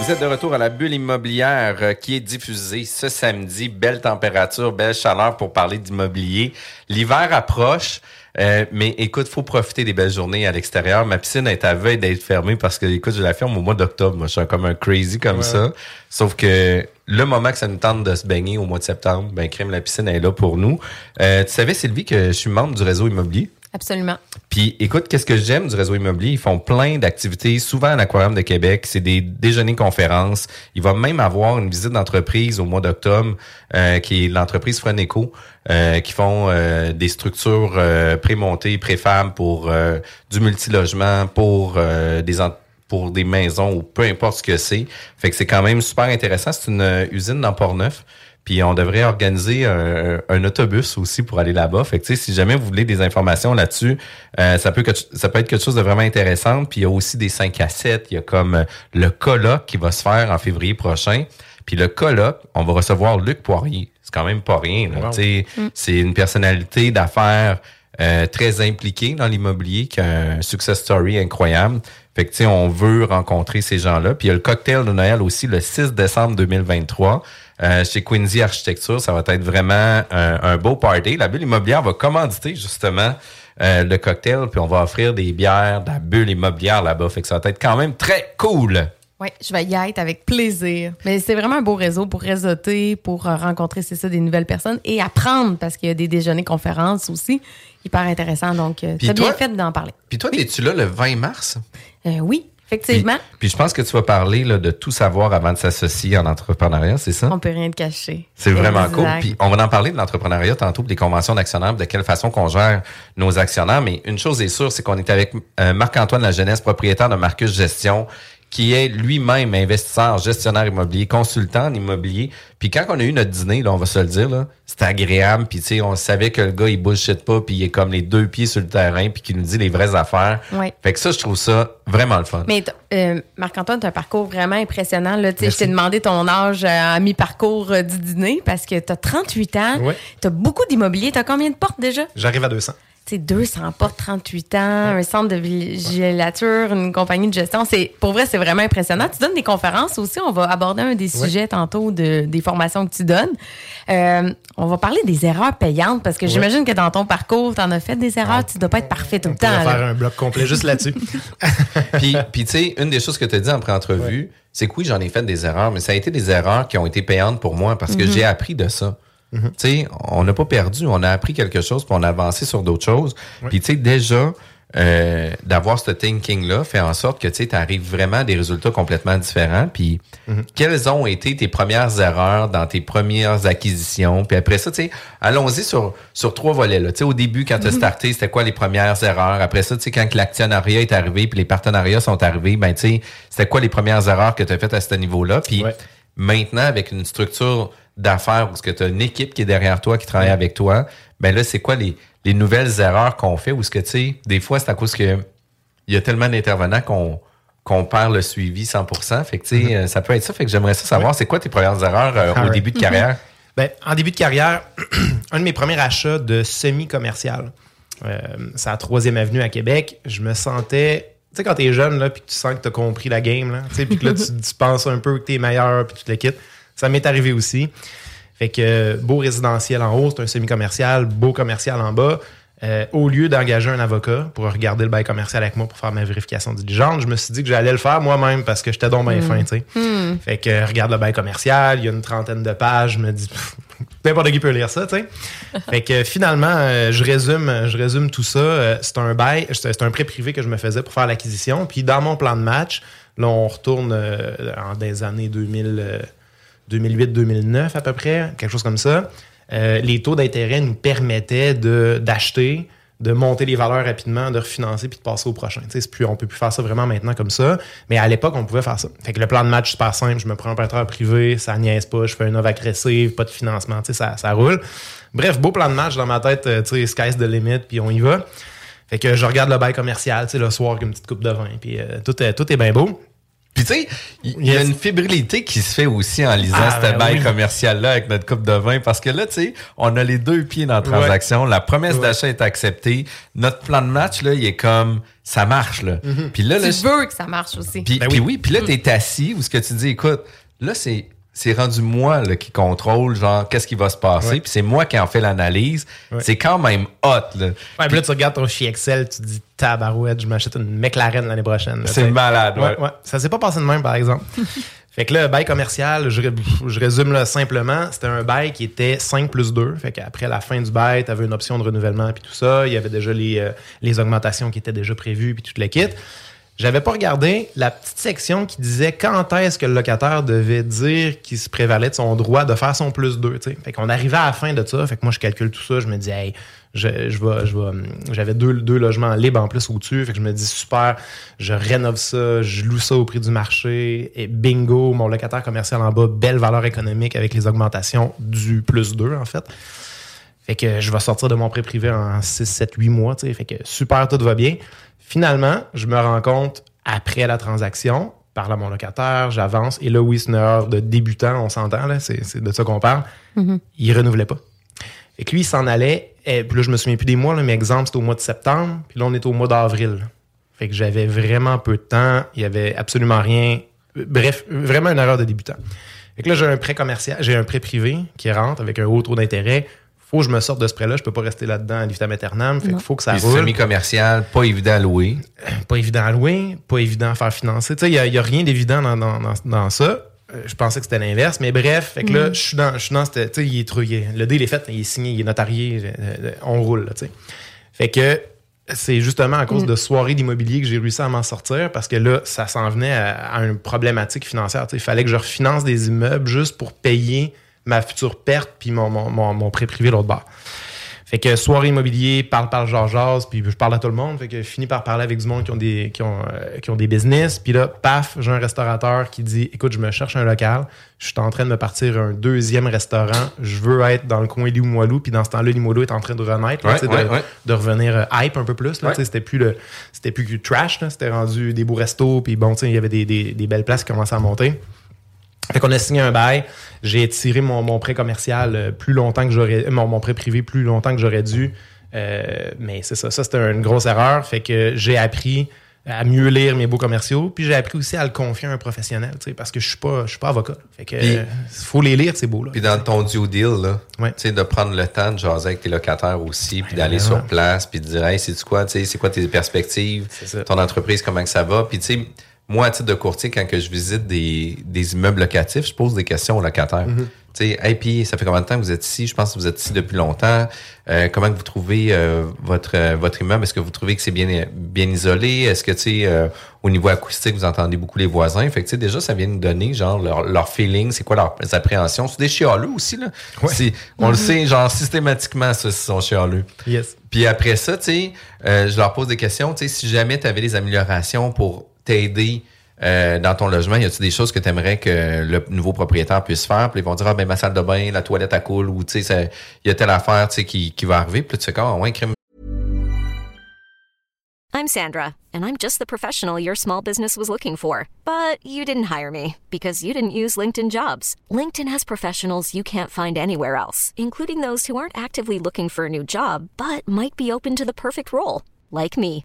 Speaker 6: Vous êtes de retour à la bulle immobilière euh, qui est diffusée ce samedi. Belle température, belle chaleur pour parler d'immobilier. L'hiver approche, euh, mais écoute, faut profiter des belles journées à l'extérieur. Ma piscine est à veille d'être fermée parce que, écoute, je la ferme au mois d'octobre. Moi, je suis comme un crazy comme
Speaker 8: Ouais.
Speaker 6: ça. Sauf que le moment que ça nous tente de se baigner au mois de septembre, ben, crème, la piscine est là pour nous. Euh, tu savais, Sylvie, que je suis membre du réseau immobilier?
Speaker 7: Absolument.
Speaker 6: Puis écoute, qu'est-ce que j'aime du réseau immobilier? Ils font plein d'activités, souvent à l'Aquarium de Québec. C'est des déjeuners-conférences. Il va même avoir une visite d'entreprise au mois d'octobre, euh, qui est l'entreprise Freneco, euh, qui font euh, des structures euh, prémontées, préfables pour euh, du multilogement, pour euh, des en- pour des maisons ou peu importe ce que c'est. Fait que c'est quand même super intéressant. C'est une euh, usine dans Port-Neuf. Puis on devrait organiser un, un autobus aussi pour aller là-bas. Fait que tu sais, si jamais vous voulez des informations là-dessus, euh, ça peut que- ça peut être quelque chose de vraiment intéressant. Puis il y a aussi des 5 à 7. Il y a comme euh, le colloque qui va se faire en février prochain. Puis le colloque, on va recevoir Luc Poirier. C'est quand même pas rien. là.
Speaker 8: Wow.
Speaker 6: Tu sais, C'est une personnalité d'affaires euh, très impliquée dans l'immobilier, qui a un success story incroyable. Fait que, tu sais, on veut rencontrer ces gens-là. Puis il y a le cocktail de Noël aussi le 6 décembre 2023 euh, chez Quincy Architecture. Ça va être vraiment un, un beau party. La bulle immobilière va commanditer justement euh, le cocktail, puis on va offrir des bières de la bulle immobilière là-bas. Fait que ça va être quand même très cool.
Speaker 7: Oui, je vais y être avec plaisir. Mais c'est vraiment un beau réseau pour réseauter, pour euh, rencontrer, c'est ça, des nouvelles personnes et apprendre parce qu'il y a des déjeuners conférences aussi. Hyper intéressant. Donc, c'est bien fait d'en parler.
Speaker 6: Puis toi, es-tu là le 20 mars?
Speaker 7: Euh, oui, effectivement.
Speaker 6: puis je pense que tu vas parler là, de tout savoir avant de s'associer en entrepreneuriat, c'est ça?
Speaker 7: On peut rien te cacher.
Speaker 6: C'est vraiment
Speaker 7: Exact.
Speaker 6: cool. Puis on va en parler de l'entrepreneuriat tantôt, des conventions d'actionnaires, de quelle façon qu'on gère nos actionnaires. Mais une chose est sûre, c'est qu'on est avec euh, Marc-Antoine La Jeunesse, propriétaire de Marcus Gestion, qui est lui-même investisseur, gestionnaire immobilier, consultant en immobilier. Puis quand on a eu notre dîner, là, on va se le dire, c'était agréable. Puis tu sais, on savait que le gars, il bullshit pas, puis il est comme les deux pieds sur le terrain, puis qu'il nous dit les vraies affaires.
Speaker 7: Ouais.
Speaker 6: Fait que ça, je trouve ça vraiment le fun.
Speaker 7: Mais euh, Marc-Antoine, tu as un parcours vraiment impressionnant. Là. Tu sais, Je t'ai demandé ton âge euh, à mi-parcours euh, du dîner parce que tu as 38 ans.
Speaker 8: Ouais.
Speaker 7: Tu as beaucoup d'immobilier. Tu as combien de portes déjà?
Speaker 8: J'arrive à 200.
Speaker 7: Tu sais, 200 portes, 38 ans, un centre de vigilature, une compagnie de gestion. C'est Pour vrai, c'est vraiment impressionnant. Tu donnes des conférences aussi. On va aborder un des sujets tantôt de, des formations que tu donnes. Euh, on va parler des erreurs payantes parce que j'imagine que dans ton parcours, tu en as fait des erreurs. Tu dois pas être parfait tout
Speaker 8: On
Speaker 7: le temps.
Speaker 8: pourrait
Speaker 7: là.
Speaker 8: faire un bloc complet juste là-dessus.
Speaker 6: puis, puis tu sais, une des choses que tu as dit en pré-entrevue, c'est que oui, j'en ai fait des erreurs, mais ça a été des erreurs qui ont été payantes pour moi parce que
Speaker 7: Mhm.
Speaker 6: j'ai appris de ça. Tu sais, on n'a pas perdu, on a appris quelque chose, puis on a avancé sur d'autres choses. Puis tu sais, déjà, euh, d'avoir ce thinking-là fait en sorte que tu arrives vraiment à des résultats complètement différents. Puis,
Speaker 8: Mhm.
Speaker 6: quelles ont été tes premières erreurs dans tes premières acquisitions? Puis après ça, allons-y sur, sur trois volets. Là. Au début, quand tu as
Speaker 10: Mhm.
Speaker 6: starté, c'était quoi les premières erreurs? Après ça, quand que l'actionnariat est arrivé puis les partenariats sont arrivés, ben, c'était quoi les premières erreurs que tu as faites à ce niveau-là? Puis maintenant, avec une structure d'affaires où tu as une équipe qui est derrière toi, qui travaille avec toi, ben là, c'est quoi les, les nouvelles erreurs qu'on fait? Ou ce que, tu sais, des fois, c'est à cause que il y a tellement d'intervenants qu'on qu'on perd le suivi 100%. Fait que, tu sais, euh, ça peut être ça. Fait que j'aimerais ça savoir, c'est quoi tes premières erreurs euh, au début de carrière?
Speaker 8: Ben, en début de carrière, un de mes premiers achats de semi-commercial, euh, c'est à 3e Avenue à Québec. Je me sentais. Tu sais, quand t'es jeune, là, puis que tu sens que t'as compris la game, là, tu sais, puis que là, tu, tu penses un peu que t'es meilleur, puis tu te le quittes. Ça m'est arrivé aussi. Fait que beau résidentiel en haut, c'est un semi-commercial, beau commercial en bas. Euh, au lieu d'engager un avocat pour regarder le bail commercial avec moi pour faire ma vérification diligente, je me suis dit que j'allais le faire moi-même parce que j'étais donc bien
Speaker 10: Mm.
Speaker 8: fin, tu sais.
Speaker 10: Mm.
Speaker 8: Fait que euh, regarde le bail commercial, il y a une trentaine de pages, je me dis n'importe qui peut lire ça, tu sais. Fait que euh, finalement, euh, je résume, je résume tout ça. Euh, c'est un bail, c'est un prêt privé que je me faisais pour faire l'acquisition. Puis dans mon plan de match, là, on retourne en des années 2000, euh, 2008-2009 à peu près, quelque chose comme ça. Euh, les taux d'intérêt nous permettaient d'acheter, de monter les valeurs rapidement, de refinancer puis de passer au prochain. Tu sais, c'est plus, on peut plus faire ça vraiment maintenant comme ça, mais à l'époque, on pouvait faire ça. Fait que le plan de match super simple, je me prends un prêteur privé, ça niaise pas, je fais une offre agressive, pas de financement, ça, ça roule. Bref, beau plan de match dans ma tête, euh, sais, sky's the limit, puis on y va. Fait que je regarde le bail commercial, le soir avec une petite coupe de vin, puis euh, tout, tout est bien beau.
Speaker 6: Puis tu sais, il y a une fébrilité qui se fait aussi en lisant
Speaker 8: Ah,
Speaker 6: cette
Speaker 8: ben
Speaker 6: bail
Speaker 8: oui.
Speaker 6: commercial-là avec notre coupe de vin parce que là, tu sais, on a les deux pieds dans la transaction. La promesse
Speaker 7: Ouais.
Speaker 6: d'achat est acceptée. Notre plan de match, là, il est comme, ça marche, là.
Speaker 8: Mhm.
Speaker 6: Puis là,
Speaker 7: tu
Speaker 6: là, je-
Speaker 7: veux que ça marche aussi.
Speaker 6: puis, puis oui, puis là, t'es assis où ce que tu dis, écoute, là, c'est c'est rendu moi là, qui contrôle, genre, qu'est-ce qui va se passer,
Speaker 8: Ouais.
Speaker 6: puis c'est moi qui en fais l'analyse.
Speaker 8: Ouais.
Speaker 6: C'est quand même hot, là.
Speaker 8: Ouais, puis là, tu regardes ton fichier Excel, tu te dis tabarouette, je m'achète une McLaren l'année prochaine.
Speaker 6: C'est malade, ouais.
Speaker 8: Ça s'est pas passé de même, par exemple. fait que là, bail commercial, je, je résume là, simplement, c'était un bail qui était 5 plus 2. Fait qu'après la fin du bail, tu avais une option de renouvellement puis tout ça. Il y avait déjà les, euh, les augmentations qui étaient déjà prévues puis tout le kit. J'avais pas regardé la petite section qui disait quand est-ce que le locataire devait dire qu'il se prévalait de son droit de faire son plus 2. Fait qu'on arrivait à la fin de ça. Fait que moi, je calcule tout ça. Je me dis, hey, je, je vais, je vais, j'avais deux, deux logements libres en plus au-dessus. Fait que je me dis, super, je rénove ça, je loue ça au prix du marché. Et bingo, mon locataire commercial en bas, belle valeur économique avec les augmentations du plus 2, en fait. Fait que je vais sortir de mon prêt privé en 6, 7, 8 mois. Fait que super, tout va bien. Finalement, je me rends compte après la transaction, parle à mon locataire, j'avance. Et là, oui, c'est une erreur de débutant, on s'entend, là, c'est de ça qu'on parle.
Speaker 7: Mhm.
Speaker 8: Il renouvelait pas. Fait que lui, il s'en allait. Et puis là, je me souviens plus des mois, là, mais exemple, c'était au mois de septembre. Puis là, on est au mois d'avril. Fait que j'avais vraiment peu de temps. Il y avait absolument rien. Bref, vraiment une erreur de débutant. Fait que là, j'ai un prêt commercial, j'ai un prêt privé qui rentre avec un haut taux d'intérêt. Faut que je me sorte de ce prêt-là. Je peux pas rester là-dedans à vitam aeternam. Fait qu'il faut que ça
Speaker 6: Puis
Speaker 8: roule.
Speaker 6: semi-commercial, pas évident à louer.
Speaker 8: Pas évident à louer, pas évident à faire financer. Tu sais, il y a, rien d'évident dans, dans, dans, dans ça. Euh, Je pensais que c'était l'inverse, mais bref, fait que là,
Speaker 10: Mm.
Speaker 8: je suis dans, je suis dans cette, tu sais, il est trop, il est- le deal est fait, il est signé, il est notarié, euh, euh, on roule, là, tu sais. Fait que c'est justement à cause
Speaker 10: Mm.
Speaker 8: de soirées d'immobilier que j'ai réussi à m'en sortir parce que là, ça s'en venait à, à une problématique financière. Tu sais, Il fallait que je refinance des immeubles juste pour payer ma future perte puis mon, mon, mon, mon prêt privé l'autre bord. Fait que soirée immobilier, parle, parle, genre, jase, puis je parle à tout le monde. Fait que je finis par parler avec du monde qui ont des, qui ont, euh, qui ont des business. Puis là, paf, j'ai un restaurateur qui dit Écoute, je me cherche un local. Je suis en train de me partir un deuxième restaurant. Je veux être dans le coin Limoilou. Puis dans ce temps-là, Limoilou est en train de renaître, là,
Speaker 6: Ouais, ouais,
Speaker 8: de,
Speaker 6: ouais.
Speaker 8: de revenir euh, hype un peu plus. C'était plus le, c'était plus que trash. C'était rendu des beaux restos. Puis bon, tu sais, il y avait des, des, des belles places qui commençaient à monter. Fait qu'on a signé un bail. J'ai étiré mon, mon prêt commercial euh, plus longtemps que j'aurais. euh, Mon, mon prêt privé plus longtemps que j'aurais dû. Euh, mais c'est ça. Ça, c'était une grosse erreur. Fait que j'ai appris à mieux lire mes beaux commerciaux. Puis j'ai appris aussi à le confier à un professionnel, parce que je suis pas, je suis pas avocat. Fait que
Speaker 6: Puis-
Speaker 8: euh, faut les lire, ces beaux-là.
Speaker 6: Puis dans ton due deal, là, tu sais, de prendre le temps de jaser avec tes locataires aussi, puis d'aller sur place, puis de dire, hey, c'est quoi, tu sais, c'est quoi tes perspectives, ton entreprise, comment que ça va? Puis, tu sais, moi, à titre de courtier, quand que je visite des, des immeubles locatifs, je pose des questions aux locataires.
Speaker 8: Mhm.
Speaker 6: Tu sais, hey, puis ça fait combien de temps que vous êtes ici? Je pense que vous êtes ici depuis longtemps. Euh, comment que vous trouvez euh, votre euh, votre immeuble? Est-ce que vous trouvez que c'est bien bien isolé? Est-ce que, tu sais, euh, au niveau acoustique, vous entendez beaucoup les voisins? Fait que, tu sais, déjà, ça vient nous donner, genre, leur, leur feeling, c'est quoi leurs appréhensions? C'est des chialeux aussi, là. On le
Speaker 8: Mhm.
Speaker 6: sait, genre, systématiquement, ça, ils sont chialeux.
Speaker 8: Yes.
Speaker 6: Puis après ça, tu sais, euh, je leur pose des questions. Tu sais, si jamais tu avais des améliorations pour t'aider euh, dans ton logement, y a-tu des choses que tu aimerais que le nouveau propriétaire puisse faire? Puis ils vont dire, ah, ben, ma salle de bain, la toilette à coule, ou tu sais, ça- y a telle affaire, tu sais, qui, qui va arriver. Puis tu fais? Ah, ouais, crime.
Speaker 11: I'm Sandra, and I'm just the professional your small business was looking for. But you didn't hire me because you didn't use LinkedIn jobs. LinkedIn has professionals you can't find anywhere else, including those who aren't actively looking for a new job but might be open to the perfect role, like me.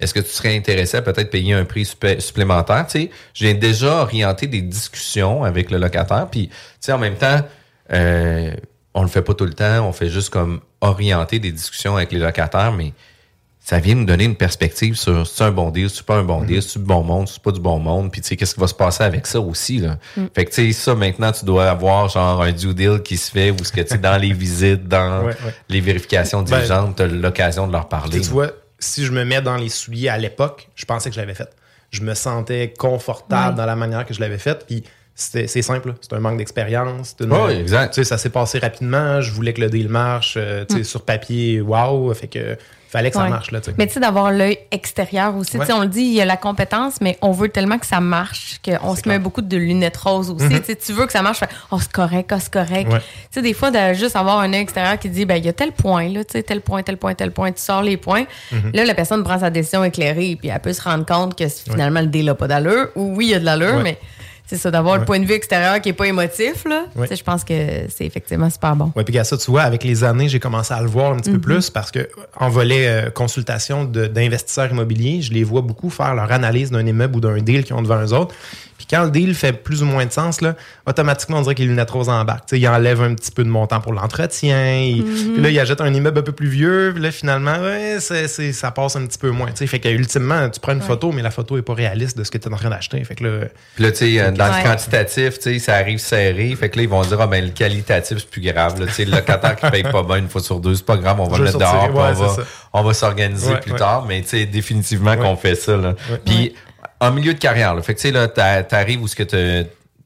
Speaker 6: est-ce que tu serais intéressé à peut-être payer un prix supplé- supplémentaire? Tu sais, j'ai déjà orienté des discussions avec le locataire. Puis, tu sais, en même temps, euh, on le fait pas tout le temps. On fait juste comme orienter des discussions avec les locataires, mais ça vient nous donner une perspective sur c'est un bon deal, c'est pas un bon deal, c'est du bon monde, c'est pas du bon monde. Puis, tu sais, qu'est-ce qui va se passer avec ça aussi, là?
Speaker 8: Mm.
Speaker 6: Fait que, tu sais, ça, maintenant, tu dois avoir genre un due deal qui se fait ou ce que, tu sais, dans les visites, dans
Speaker 8: Ouais, ouais.
Speaker 6: les vérifications
Speaker 8: Ben,
Speaker 6: diligentes, tu as l'occasion de leur parler.
Speaker 8: Tu vois, si je me mets dans les souliers à l'époque, je pensais que je l'avais fait. Je me sentais confortable dans la manière que je l'avais faite. Puis c'était- c'est simple, c'est un manque d'expérience.
Speaker 6: Ouais, exact.
Speaker 8: Tu sais, ça s'est passé rapidement. Je voulais que le deal marche. euh, tu sais,
Speaker 7: Mm.
Speaker 8: Sur papier, waouh. Fait que fallait que ça marche. Là.
Speaker 7: Mais tu sais, d'avoir l'œil extérieur aussi.
Speaker 8: Ouais.
Speaker 7: On le dit, il y a la compétence, mais on veut tellement que ça marche qu'on se met beaucoup de lunettes roses aussi.
Speaker 8: Mhm.
Speaker 7: Tu veux que ça marche, fait, oh, c'est correct, oh, c'est correct.
Speaker 8: Ouais.
Speaker 7: Tu sais, des fois, de juste avoir un œil extérieur qui dit, ben, il y a tel point, là, tu sais, tel point, tel point, tel point, tu sors les points.
Speaker 8: Mhm.
Speaker 7: Là, la personne prend sa décision éclairée, puis elle peut se rendre compte que finalement, le deal n'a pas d'allure, ou oui, il y a de l'allure, mais c'est ça, d'avoir le point de vue extérieur qui n'est pas émotif, là.
Speaker 8: Ouais.
Speaker 7: Je pense que c'est effectivement super bon.
Speaker 8: Ouais, puis gars, ça, tu vois, avec les années, j'ai commencé à le voir un petit
Speaker 7: Mhm.
Speaker 8: peu plus parce que en volet euh, consultation d'investisseurs immobiliers, je les vois beaucoup faire leur analyse d'un immeuble ou d'un deal qu'ils ont devant eux autres. Puis quand le deal fait plus ou moins de sens, là, automatiquement, on dirait que les lunettes roses embarquent. Tu sais, ils enlèvent un petit peu de montant pour l'entretien.
Speaker 7: Mhm.
Speaker 8: Puis là, ils achètent un immeuble un peu plus vieux. Puis là, finalement, ouais, c'est- c'est- ça passe un petit peu moins. Tu sais, fait que ultimement, tu prends une
Speaker 7: Ouais.
Speaker 8: photo, mais la photo est pas réaliste de ce que tu es en train d'acheter. Fait que là,
Speaker 6: Puis là, tu sais, euh, dans
Speaker 7: Ouais.
Speaker 6: le quantitatif, tu sais, ça arrive serré. Fait que là, ils vont dire, ah, ben, le qualitatif, c'est plus grave. là. Tu sais, le locataire qui paye pas bien une fois sur deux, c'est pas grave, on va
Speaker 8: Je
Speaker 6: le mettre
Speaker 8: sortir,
Speaker 6: dehors, puis
Speaker 8: ouais,
Speaker 6: on va, on va s'organiser
Speaker 8: Ouais,
Speaker 6: plus
Speaker 8: ouais.
Speaker 6: tard. Mais tu sais, définitivement qu'on fait ça, là. Puis, en milieu de carrière, là, fait que tu sais, là, t'a- t'arrives où ce que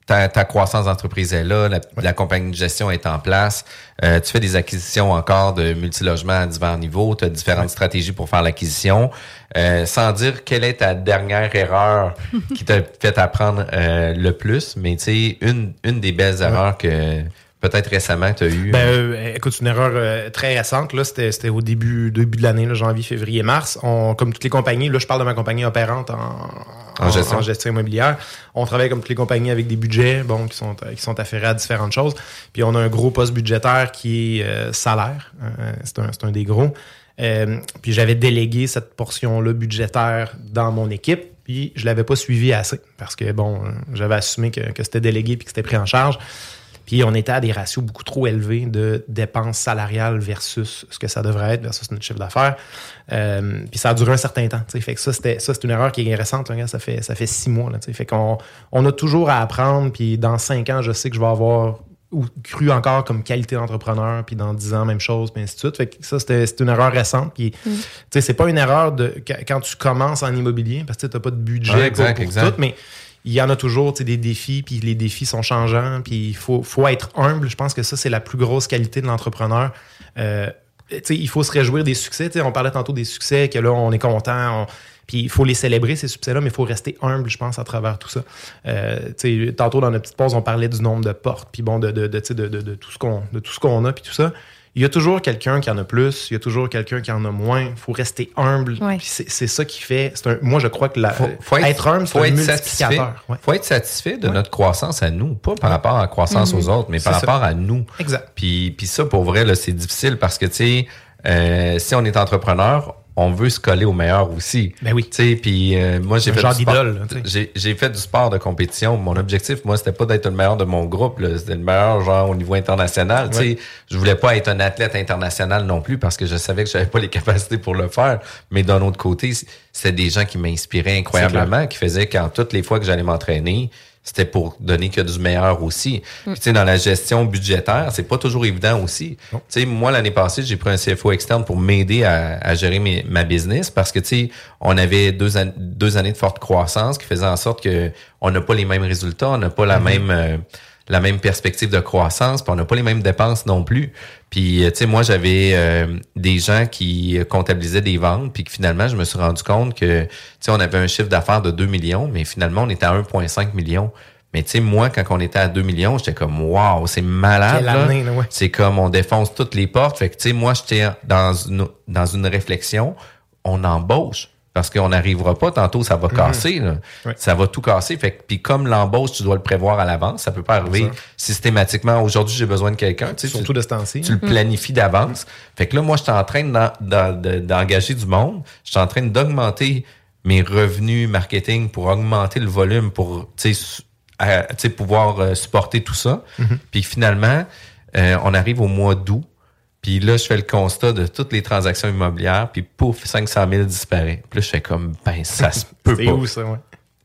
Speaker 6: ta, ta croissance d'entreprise est là, la, la compagnie de gestion est en place, euh, tu fais des acquisitions encore de multilogements à divers niveaux, tu as différentes stratégies pour faire l'acquisition. Euh, sans dire quelle est ta dernière erreur qui t'a fait apprendre euh, le plus, mais tu sais, une, une des belles erreurs que peut-être récemment tu as eu.
Speaker 8: Ben, euh, écoute, c'est une erreur euh, très récente. Là, c'était, c'était au début, début de l'année, là, janvier, février, mars. On, comme toutes les compagnies, là, je parle de ma compagnie opérante en,
Speaker 6: En gestion.
Speaker 8: immobilière. On travaille comme toutes les compagnies avec des budgets, bon, qui sont, euh, qui sont affairés à différentes choses. Puis on a un gros poste budgétaire qui est euh, salaire. Euh, c'est, un, c'est un des gros. Euh, puis j'avais délégué cette portion-là budgétaire dans mon équipe. Puis je l'avais pas suivi assez parce que bon, euh, j'avais assumé que, que c'était délégué puis que c'était pris en charge. Puis on était à des ratios beaucoup trop élevés de dépenses salariales versus ce que ça devrait être, versus notre chiffre d'affaires. Euh, puis ça a duré un certain temps. tu sais. Fait que ça, c'était, ça, c'est une erreur qui est récente. là, ça, fait, ça fait six mois. Là, tu sais. fait qu'on on a toujours à apprendre. Puis dans cinq ans, je sais que je vais avoir ou cru encore comme qualité d'entrepreneur, puis dans dix ans, même chose, puis ainsi de suite. Fait que ça, c'était, c'est une erreur récente. Puis, tu sais, c'est pas une erreur de quand- tu commences en immobilier, parce que tu n'as pas de budget
Speaker 6: Ouais,
Speaker 8: pour-
Speaker 6: exact,
Speaker 8: pour,
Speaker 6: exact.
Speaker 8: tout, mais il y en a toujours des défis, puis les défis sont changeants, puis il faut, être humble. Je pense que ça, c'est la plus grosse qualité de l'entrepreneur. Euh, il faut se réjouir des succès. On parlait tantôt des succès, que là, on est content. on- Puis il faut les célébrer, ces succès-là, mais il faut rester humble, je pense, à travers tout ça. Euh, tantôt, dans notre petite pause, on parlait du nombre de portes, puis bon, de, de, de, de tout ce qu'on a, puis tout ça. Il y a toujours quelqu'un qui en a plus, il y a toujours quelqu'un qui en a moins. Il faut rester humble.
Speaker 7: Ouais.
Speaker 8: Puis C'est ça qui fait. Un, moi, je crois que la,
Speaker 6: Faut, faut être,
Speaker 8: être humble, c'est
Speaker 6: faut
Speaker 8: un
Speaker 6: être satisfait.
Speaker 8: multiplicateur. Ouais.
Speaker 6: Faut être satisfait de notre croissance à nous, pas par rapport à la croissance
Speaker 8: Mhm.
Speaker 6: aux autres, mais par
Speaker 8: ça.
Speaker 6: rapport à nous.
Speaker 8: Exact.
Speaker 6: Puis, puis ça, pour vrai, c'est difficile parce que, tu sais, euh, si on est entrepreneur, on veut se coller au meilleur aussi.
Speaker 8: Ben oui.
Speaker 6: Tu sais, puis euh, moi, j'ai fait
Speaker 8: genre
Speaker 6: du sport. J'ai fait du sport de compétition. Mon objectif, moi, c'était pas d'être le meilleur de mon groupe. C'était le meilleur, genre, au niveau international. Tu sais,
Speaker 8: Ouais.
Speaker 6: je voulais pas être un athlète international non plus parce que je savais que j'avais pas les capacités pour le faire. Mais d'un autre côté, c'était des gens qui m'inspiraient incroyablement, qui faisaient qu'en toutes les fois que j'allais m'entraîner, c'était pour donner que du meilleur aussi. Puis, sais, dans la gestion budgétaire, c'est pas toujours évident aussi. Tu sais, moi, l'année passée, j'ai pris un CFO externe pour m'aider à, à gérer mes- ma business parce que, tu sais, on avait deux, an- deux années de forte croissance qui faisaient en sorte que on n'a pas les mêmes résultats, on n'a pas la même... euh, la même perspective de croissance, puis on n'a pas les mêmes dépenses non plus. Puis, euh, tu sais, moi, j'avais euh, des gens qui comptabilisaient des ventes, puis que finalement, je me suis rendu compte que, tu sais, on avait un chiffre d'affaires de 2 millions, mais finalement, on était à 1,5 million. Mais tu sais, moi, quand on était à 2 millions, j'étais comme, waouh, c'est malade.
Speaker 8: Ouais.
Speaker 6: C'est comme, on défonce toutes les portes. Fait que, tu sais, moi, j'étais dans une, dans une réflexion, on embauche. Parce qu'on n'arrivera pas, tantôt ça va casser. là.
Speaker 8: Mhm. Ouais.
Speaker 6: Ça va tout casser. Fait que, puis comme l'embauche, tu dois le prévoir à l'avance, ça peut pas arriver systématiquement. Aujourd'hui, j'ai besoin de quelqu'un. Tu sais,
Speaker 8: Surtout
Speaker 6: tu,
Speaker 8: de ce temps-ci.
Speaker 6: tu le planifies d'avance. Fait que là, moi, je suis en train d'en- d'en- de- d'engager du monde. Je suis en train d'augmenter mes revenus marketing pour augmenter le volume pour tu sais, pouvoir euh, supporter tout ça. Puis finalement, euh, on arrive au mois d'août. Puis là, je fais le constat de toutes les transactions immobilières. Puis pouf, 500 000 disparaît. Puis là, je fais comme, ben, ça se peut
Speaker 8: C'est
Speaker 6: pas.
Speaker 8: où ça, ouais?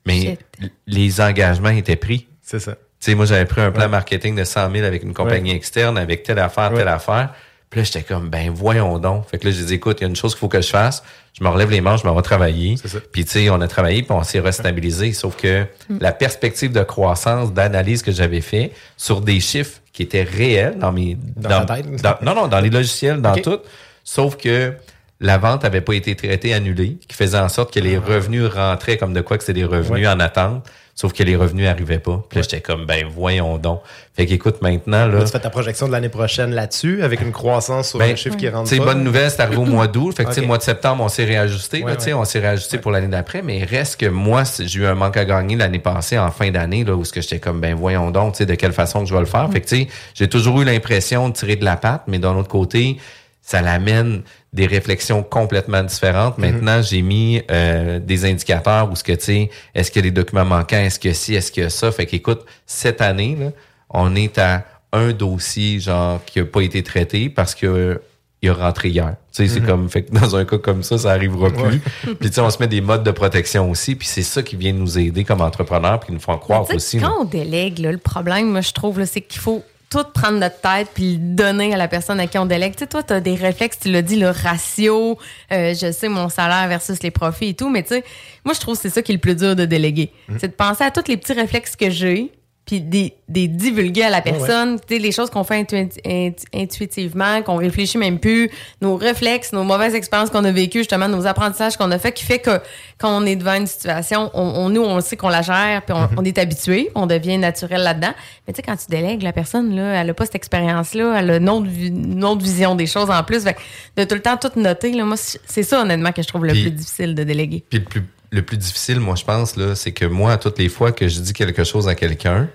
Speaker 6: Mais les engagements étaient pris.
Speaker 8: C'est ça.
Speaker 6: Tu sais, moi, j'avais pris un plan marketing de 100 000 avec une compagnie externe, avec telle affaire, telle
Speaker 8: Ouais.
Speaker 6: affaire. Puis là, j'étais comme, ben voyons donc. Fait que là, j'ai dit, écoute, il y a une chose qu'il faut que je fasse. Je me relève les manches, je m'en vais travailler.
Speaker 8: C'est ça.
Speaker 6: Puis tu sais, on a travaillé, puis on s'est restabilisé. Sauf que la perspective de croissance, d'analyse que j'avais fait sur des chiffres qui étaient réels dans mes...
Speaker 8: Dans tête?
Speaker 6: dans- non, non, dans les logiciels, dans tout. Sauf que la vente avait pas été traitée, annulée, qui faisait en sorte que les revenus rentraient comme de quoi que c'est des revenus
Speaker 8: Ouais.
Speaker 6: en attente. Sauf que les revenus arrivaient pas. Puis là, j'étais comme, ben voyons donc. Fait qu'écoute, maintenant, là...
Speaker 8: Tu fais ta projection de l'année prochaine là-dessus, avec une croissance sur
Speaker 6: Ben,
Speaker 8: un chiffre qui rentre pas.
Speaker 6: bonne nouvelle, c'est arrivé au mois d'août. Fait que, tu sais,
Speaker 8: Ok.
Speaker 6: mois de septembre, on s'est réajusté. là,
Speaker 8: Ouais.
Speaker 6: On s'est réajusté pour l'année d'après. Mais reste que moi, j'ai eu un manque à gagner l'année passée, en fin d'année, là, où ce que j'étais comme, ben voyons donc, de quelle façon que je vais le faire. Fait que, tu sais, j'ai toujours eu l'impression de tirer de la patte, mais d'un autre côté, ça l'amène des réflexions complètement différentes. Maintenant, j'ai mis euh, des indicateurs où ce que, tu sais, est-ce qu'il y a des documents manquants, est-ce que si, est-ce que ça? Fait qu'écoute, cette année, là, on est à un dossier, genre, qui a pas été traité parce que euh, il a rentré hier. Tu sais, c'est comme, fait que dans un cas comme ça, ça arrivera plus. puis, tu sais, on se met des modes de protection aussi. Puis, c'est ça qui vient nous aider comme entrepreneurs puis nous font croire aussi. là.
Speaker 7: Quand on délègue, là, le problème, moi, je trouve, là, c'est qu'il faut tout prendre notre tête puis le donner à la personne à qui on délègue. Tu sais, toi, tu as des réflexes, tu l'as dit, le ratio, euh, je sais, mon salaire versus les profits et tout, mais tu sais, moi, je trouve que c'est ça qui est le plus dur de déléguer. C'est de penser à tous les petits réflexes que j'ai puis des, des divulguer à la personne, tu sais, les choses qu'on fait intu- intu- intuitivement, qu'on réfléchit même plus, nos réflexes, nos mauvaises expériences qu'on a vécues, justement, nos apprentissages qu'on a fait, qui fait que quand on est devant une situation, on, on- nous, on sait qu'on la gère, puis on, on est habitué, on devient naturel là-dedans. Mais tu sais, quand tu délègues, la personne, là, elle a pas cette expérience-là, elle a une autre, vi- une autre vision des choses en plus. Fait que de tout le temps tout noter, là, moi, c'est ça, honnêtement, que je trouve le plus difficile de déléguer.
Speaker 6: Le plus, le plus difficile, moi, je pense, là, c'est que moi, toutes les fois que je dis quelque chose à quelqu'un,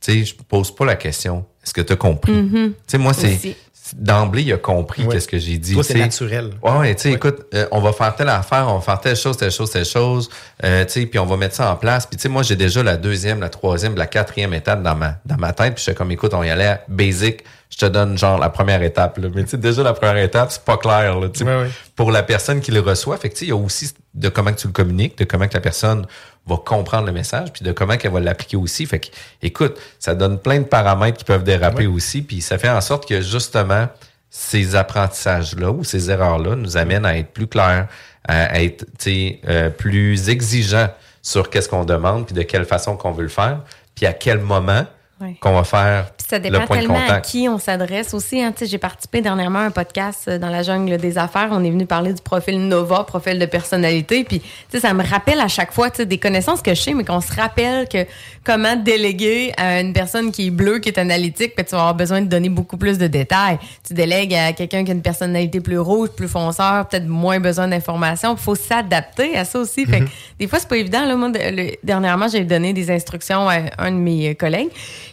Speaker 6: tu sais, je pose pas la question. Est-ce que tu as compris? Tu sais, moi, c'est. D'emblée, il a compris
Speaker 8: Ouais.
Speaker 6: qu'est-ce que j'ai dit.
Speaker 8: Toi, c'est naturel.
Speaker 6: Ouais, tu sais, écoute, euh, on va faire telle affaire, on va faire telle chose, telle chose, telle chose, euh, tu sais, puis on va mettre ça en place. Puis tu sais, moi, j'ai déjà la deuxième, la troisième, la quatrième étape dans ma dans ma tête. Puis je suis comme, écoute, on y allait à basic. Je te donne genre la première étape. Là. Mais tu sais, déjà la première étape, c'est pas clair. Là,
Speaker 8: ouais.
Speaker 6: Pour la personne qui le reçoit, fait que tu sais, il y a aussi de comment que tu le communiques, de comment que la personne va comprendre le message, puis de comment qu'elle va l'appliquer aussi. Fait que, écoute, ça donne plein de paramètres qui peuvent déraper aussi, puis ça fait en sorte que justement ces apprentissages-là ou ces erreurs-là nous amènent à être plus clairs, à, être euh, plus exigeants sur qu'est-ce qu'on demande, puis de quelle façon qu'on veut le faire, puis à quel moment
Speaker 7: Ouais.
Speaker 6: qu'on va faire
Speaker 7: Puis ça
Speaker 6: le
Speaker 7: dépend
Speaker 6: de
Speaker 7: tellement à qui on s'adresse aussi. Hein. J'ai participé dernièrement à un podcast euh, dans la jungle des affaires. On est venu parler du profil Nova, profil de personnalité. Puis ça me rappelle à chaque fois des connaissances que je sais, mais qu'on se rappelle que comment déléguer à une personne qui est bleue, qui est analytique, puis tu vas avoir besoin de donner beaucoup plus de détails. Tu délègues à quelqu'un qui a une personnalité plus rouge, plus fonceur, peut-être moins besoin d'informations. Il faut s'adapter à ça aussi. Fait que des fois, c'est pas évident. Là, moi, le- dernièrement, j'ai donné des instructions à un de mes collègues.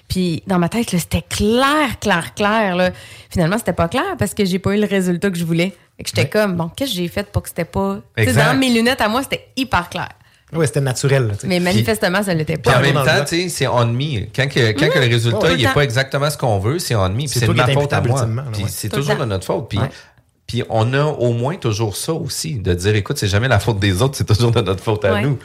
Speaker 7: Puis dans ma tête, là, c'était clair, clair, clair. Là. Finalement, c'était pas clair parce que j'ai pas eu le résultat que je voulais. Fait que j'étais comme, bon, qu'est-ce que j'ai fait pour que c'était pas. Dans mes lunettes à moi, c'était hyper clair.
Speaker 8: Oui, c'était naturel. là.
Speaker 7: Mais manifestement, ça l'était
Speaker 6: Puis
Speaker 7: pas.
Speaker 6: en même temps,
Speaker 8: bloc.
Speaker 6: tu sais, c'est on me. Quand, que, quand que le
Speaker 7: Mmh.
Speaker 6: résultat
Speaker 7: Tout le
Speaker 6: il est
Speaker 7: temps.
Speaker 6: pas exactement ce qu'on veut, c'est on me. Puis
Speaker 8: C'est
Speaker 6: de ma faute à moi.
Speaker 8: ouais.
Speaker 6: c'est toujours de notre faute. Puis,
Speaker 7: Ouais.
Speaker 6: puis on a au moins toujours ça aussi, de dire, écoute, c'est jamais la faute des autres, c'est toujours de notre faute à
Speaker 7: Ouais.
Speaker 6: nous.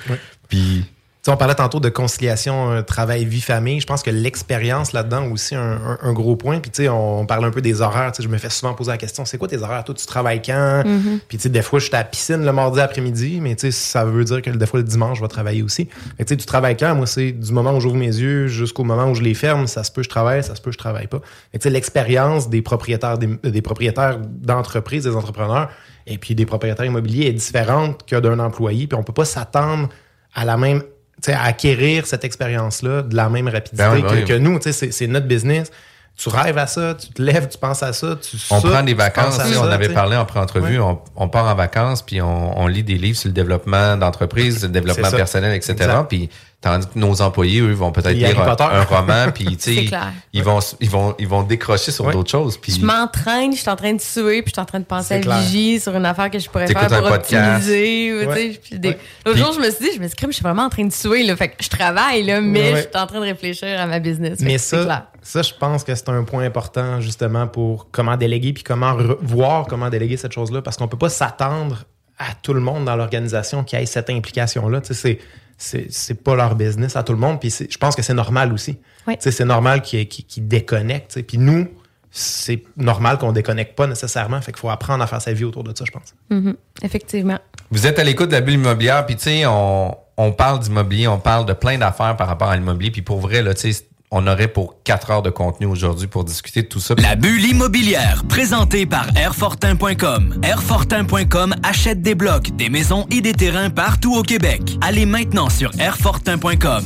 Speaker 6: Puis
Speaker 8: on parlait tantôt de conciliation euh, travail-vie-famille. Je pense que l'expérience là-dedans aussi un, un- un gros point. Puis tu sais, on, parle un peu des horaires. Tu sais, je me fais souvent poser la question, c'est quoi tes horaires? Toi, tu travailles quand? Puis tu sais, des fois, je suis à la piscine le mardi après-midi, mais tu sais, ça veut dire que des fois, le dimanche, je vais travailler aussi. Que, tu sais, tu travailles quand? Moi, c'est du moment où j'ouvre mes yeux jusqu'au moment où je les ferme. Ça se peut, je travaille, ça se peut, je travaille pas. Que, tu sais, l'expérience des propriétaires, des, des propriétaires d'entreprises, des entrepreneurs, et puis des propriétaires immobiliers est différente que d'un employé. Puis on peut pas s'attendre à la même à acquérir cette expérience-là de la même rapidité
Speaker 6: Ben oui, ben
Speaker 8: que,
Speaker 6: oui.
Speaker 8: que nous. Tu sais, C'est notre business. Tu rêves à ça, tu te lèves, tu penses à ça, tu
Speaker 6: on prend des vacances.
Speaker 8: ça,
Speaker 6: on avait parlé en pré-entrevue,
Speaker 8: Ouais.
Speaker 6: on, on part en vacances, puis on, on lit des livres sur le développement d'entreprise, le développement personnel, etc. Puis tandis que nos employés, eux, vont peut-être lire un, roman, puis tu
Speaker 7: C'est
Speaker 6: sais,
Speaker 7: clair.
Speaker 6: ils vont, ils vont, ils vont décrocher sur
Speaker 8: Ouais.
Speaker 6: d'autres choses. Puis
Speaker 7: Je m'entraîne, je suis en train de suer, puis je suis en train de penser à
Speaker 8: clair.
Speaker 7: Vigie sur une affaire que je pourrais faire pour
Speaker 6: un podcast.
Speaker 7: optimiser. ou,
Speaker 8: Ouais.
Speaker 7: des-
Speaker 8: Ouais.
Speaker 7: L'autre jour, je me suis dit, je me suis dit, je suis vraiment en train de suer. Là, fait que je travaille, là, mais
Speaker 8: Ouais,
Speaker 7: je suis en train de réfléchir à ma business.
Speaker 8: Mais
Speaker 7: clair.
Speaker 8: ça, ça, je pense que c'est un point important justement pour comment déléguer puis comment voir comment déléguer cette chose-là parce qu'on peut pas s'attendre à tout le monde dans l'organisation qui ait cette implication-là. Tu sais, c'est c'est c'est pas leur business à tout le monde puis je pense que c'est normal aussi.
Speaker 7: Oui.
Speaker 8: Tu sais, c'est normal qu'ils qu'ils- qu'ils déconnectent. tu sais. Puis nous, c'est normal qu'on déconnecte pas nécessairement. Fait qu'il faut apprendre à faire sa vie autour de ça, je pense.
Speaker 7: Mhm. Effectivement.
Speaker 6: Vous êtes à l'écoute de la bulle immobilière, puis tu sais, on, on parle d'immobilier, on parle de plein d'affaires par rapport à l'immobilier, puis pour vrai, là, tu sais, on aurait pour quatre heures de contenu aujourd'hui pour discuter de tout ça.
Speaker 9: La bulle immobilière, présentée par Airfortin.com. Airfortin.com achète des blocs, des maisons et des terrains partout au Québec. Allez maintenant sur Airfortin.com.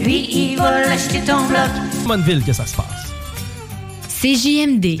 Speaker 4: Lui, il va l'acheter ton bloc.
Speaker 10: Bonne ville que ça se passe?
Speaker 12: CJMD.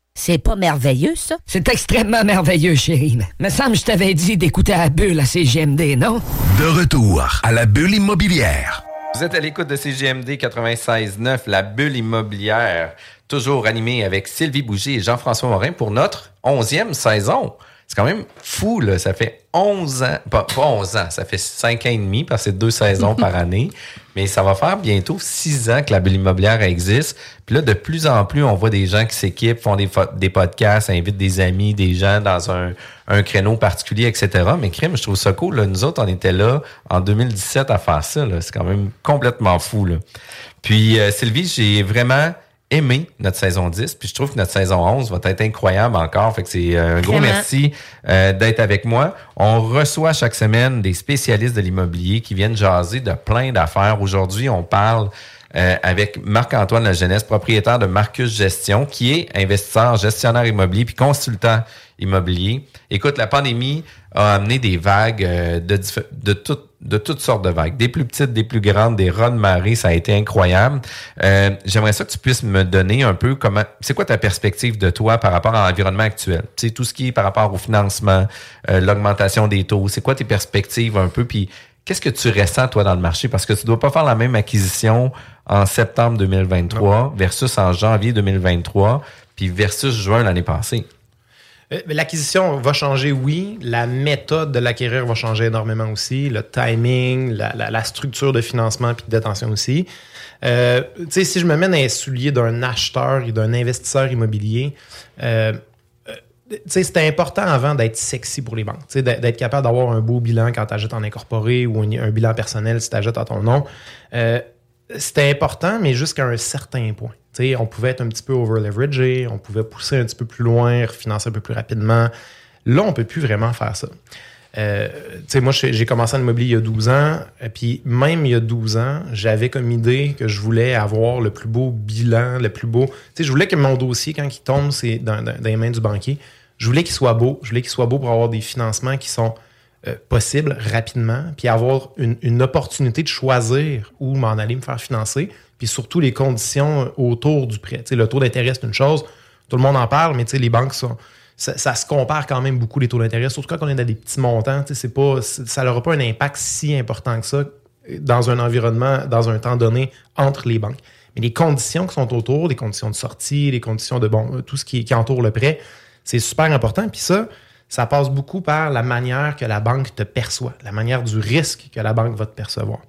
Speaker 13: C'est pas merveilleux, ça?
Speaker 14: C'est extrêmement merveilleux, chérie. Me semble que je t'avais dit d'écouter la bulle à CGMD, non?
Speaker 2: De retour à la bulle immobilière.
Speaker 6: Vous êtes à l'écoute de CGMD 96.9, la bulle immobilière, toujours animée avec Sylvie Bougie et Jean-François Morin pour notre onzième saison. C'est quand même fou, là. Ça fait 11 ans, pas, pas 11 ans, ça fait 5 ans et demi parce que c'est deux saisons par année. Mais ça va faire bientôt 6 ans que la bulle immobilière existe. Puis là, de plus en plus, on voit des gens qui s'équipent, font des, des podcasts, invitent des amis, des gens dans un, un créneau particulier, etc. Mais crime, je trouve ça cool. là. Nous autres, on était là en 2017 à faire ça. C'est quand même complètement fou. Là. Puis, euh, Sylvie, j'ai vraiment aimé notre saison 10, puis je trouve que notre saison 11 va être incroyable encore. Fait que c'est euh, un gros
Speaker 7: Vraiment.
Speaker 6: merci euh, d'être avec moi. On reçoit chaque semaine des spécialistes de l'immobilier qui viennent jaser de plein d'affaires. Aujourd'hui, on parle euh, avec Marc-Antoine La Jeunesse, propriétaire de Marcus Gestion, qui est investisseur, gestionnaire immobilier puis consultant immobilier. Écoute, la pandémie a amené des vagues euh, de, de, toutes de toutes sortes de vagues, des plus petites, des plus grandes, des raz de marée, ça a été incroyable. Euh, J'aimerais ça que tu puisses me donner un peu comment, c'est quoi ta perspective de toi par rapport à l'environnement actuel? Tu sais, tout ce qui est par rapport au financement, euh, l'augmentation des taux, c'est quoi tes perspectives un peu? Puis qu'est-ce que tu ressens, toi, dans le marché? Parce que tu dois pas faire la même acquisition en septembre 2023 versus en janvier 2023, puis versus juin l'année passée.
Speaker 8: Euh, L'acquisition va changer, oui. La méthode de l'acquérir va changer énormément aussi. Le timing, la, la- la structure de financement puis de détention aussi. Euh, si je me mets dans les souliers d'un acheteur et d'un investisseur immobilier, euh, euh, c'était important avant d'être sexy pour les banques. D'être d'être capable d'avoir un beau bilan quand tu achètes en incorporé ou un, un bilan personnel si tu achètes à ton nom. Euh, c'était important, mais jusqu'à un certain point. On pouvait être un petit peu over-leveragé, on pouvait pousser un petit peu plus loin, refinancer un peu plus rapidement. Là, on peut plus vraiment faire ça. Euh, moi, j'ai commencé en immobilier il y a 12 ans, et puis même il y a 12 ans, j'avais comme idée que je voulais avoir le plus beau bilan, le plus beau. Je voulais que mon dossier, quand il tombe, c'est dans, dans- dans les mains du banquier, je voulais qu'il soit beau. Je voulais qu'il soit beau pour avoir des financements qui sont euh, possibles rapidement, puis avoir une, opportunité de choisir où m'en aller me faire financer, puis surtout les conditions euh, autour du prêt. Le taux d'intérêt, c'est une chose, tout le monde en parle, mais les banques. Ça, se compare quand même beaucoup les taux d'intérêt, surtout quand on est dans des petits montants. C'est ça n'aura pas un impact si important que ça euh, dans un environnement, dans un temps donné, entre les banques. Mais les conditions qui sont autour, les conditions de sortie, les conditions de bon, tout ce qui, qui entoure le prêt, c'est super important. Puis ça, ça passe beaucoup par la manière que la banque te perçoit, la manière du risque que la banque va te percevoir.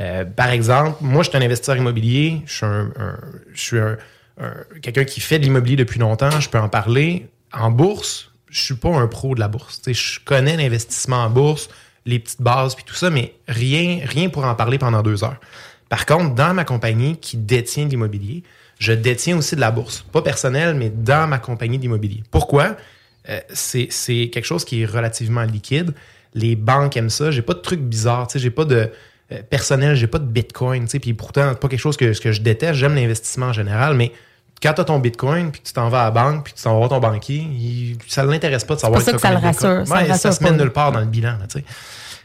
Speaker 8: Euh, par exemple, moi, je suis un investisseur immobilier, je suis, quelqu'un qui fait de l'immobilier depuis longtemps, je peux en parler. En bourse, je suis pas un pro de la bourse. Je connais l'investissement en bourse, les petites bases, puis tout ça, mais rien, rien pour en parler pendant deux heures. Par contre, dans ma compagnie qui détient de l'immobilier, je détiens aussi de la bourse. Pas personnel, mais dans ma compagnie d'immobilier. Pourquoi? Euh, c'est quelque chose qui est relativement liquide. Les banques aiment ça. J'ai pas de trucs bizarres. tu sais, J'ai pas de euh, personnel, j'ai pas de bitcoin. tu sais, Puis pourtant, pas quelque chose que, que je déteste. J'aime l'investissement en général, mais quand tu as ton bitcoin, puis que tu t'en vas à la banque, puis que tu t'en vas voir ton banquier, il- ça ne l'intéresse pas de savoir
Speaker 7: C'est ça que ça le rassure, ça le rassure
Speaker 8: se met
Speaker 7: pas.
Speaker 8: nulle part dans le bilan. là, tu sais.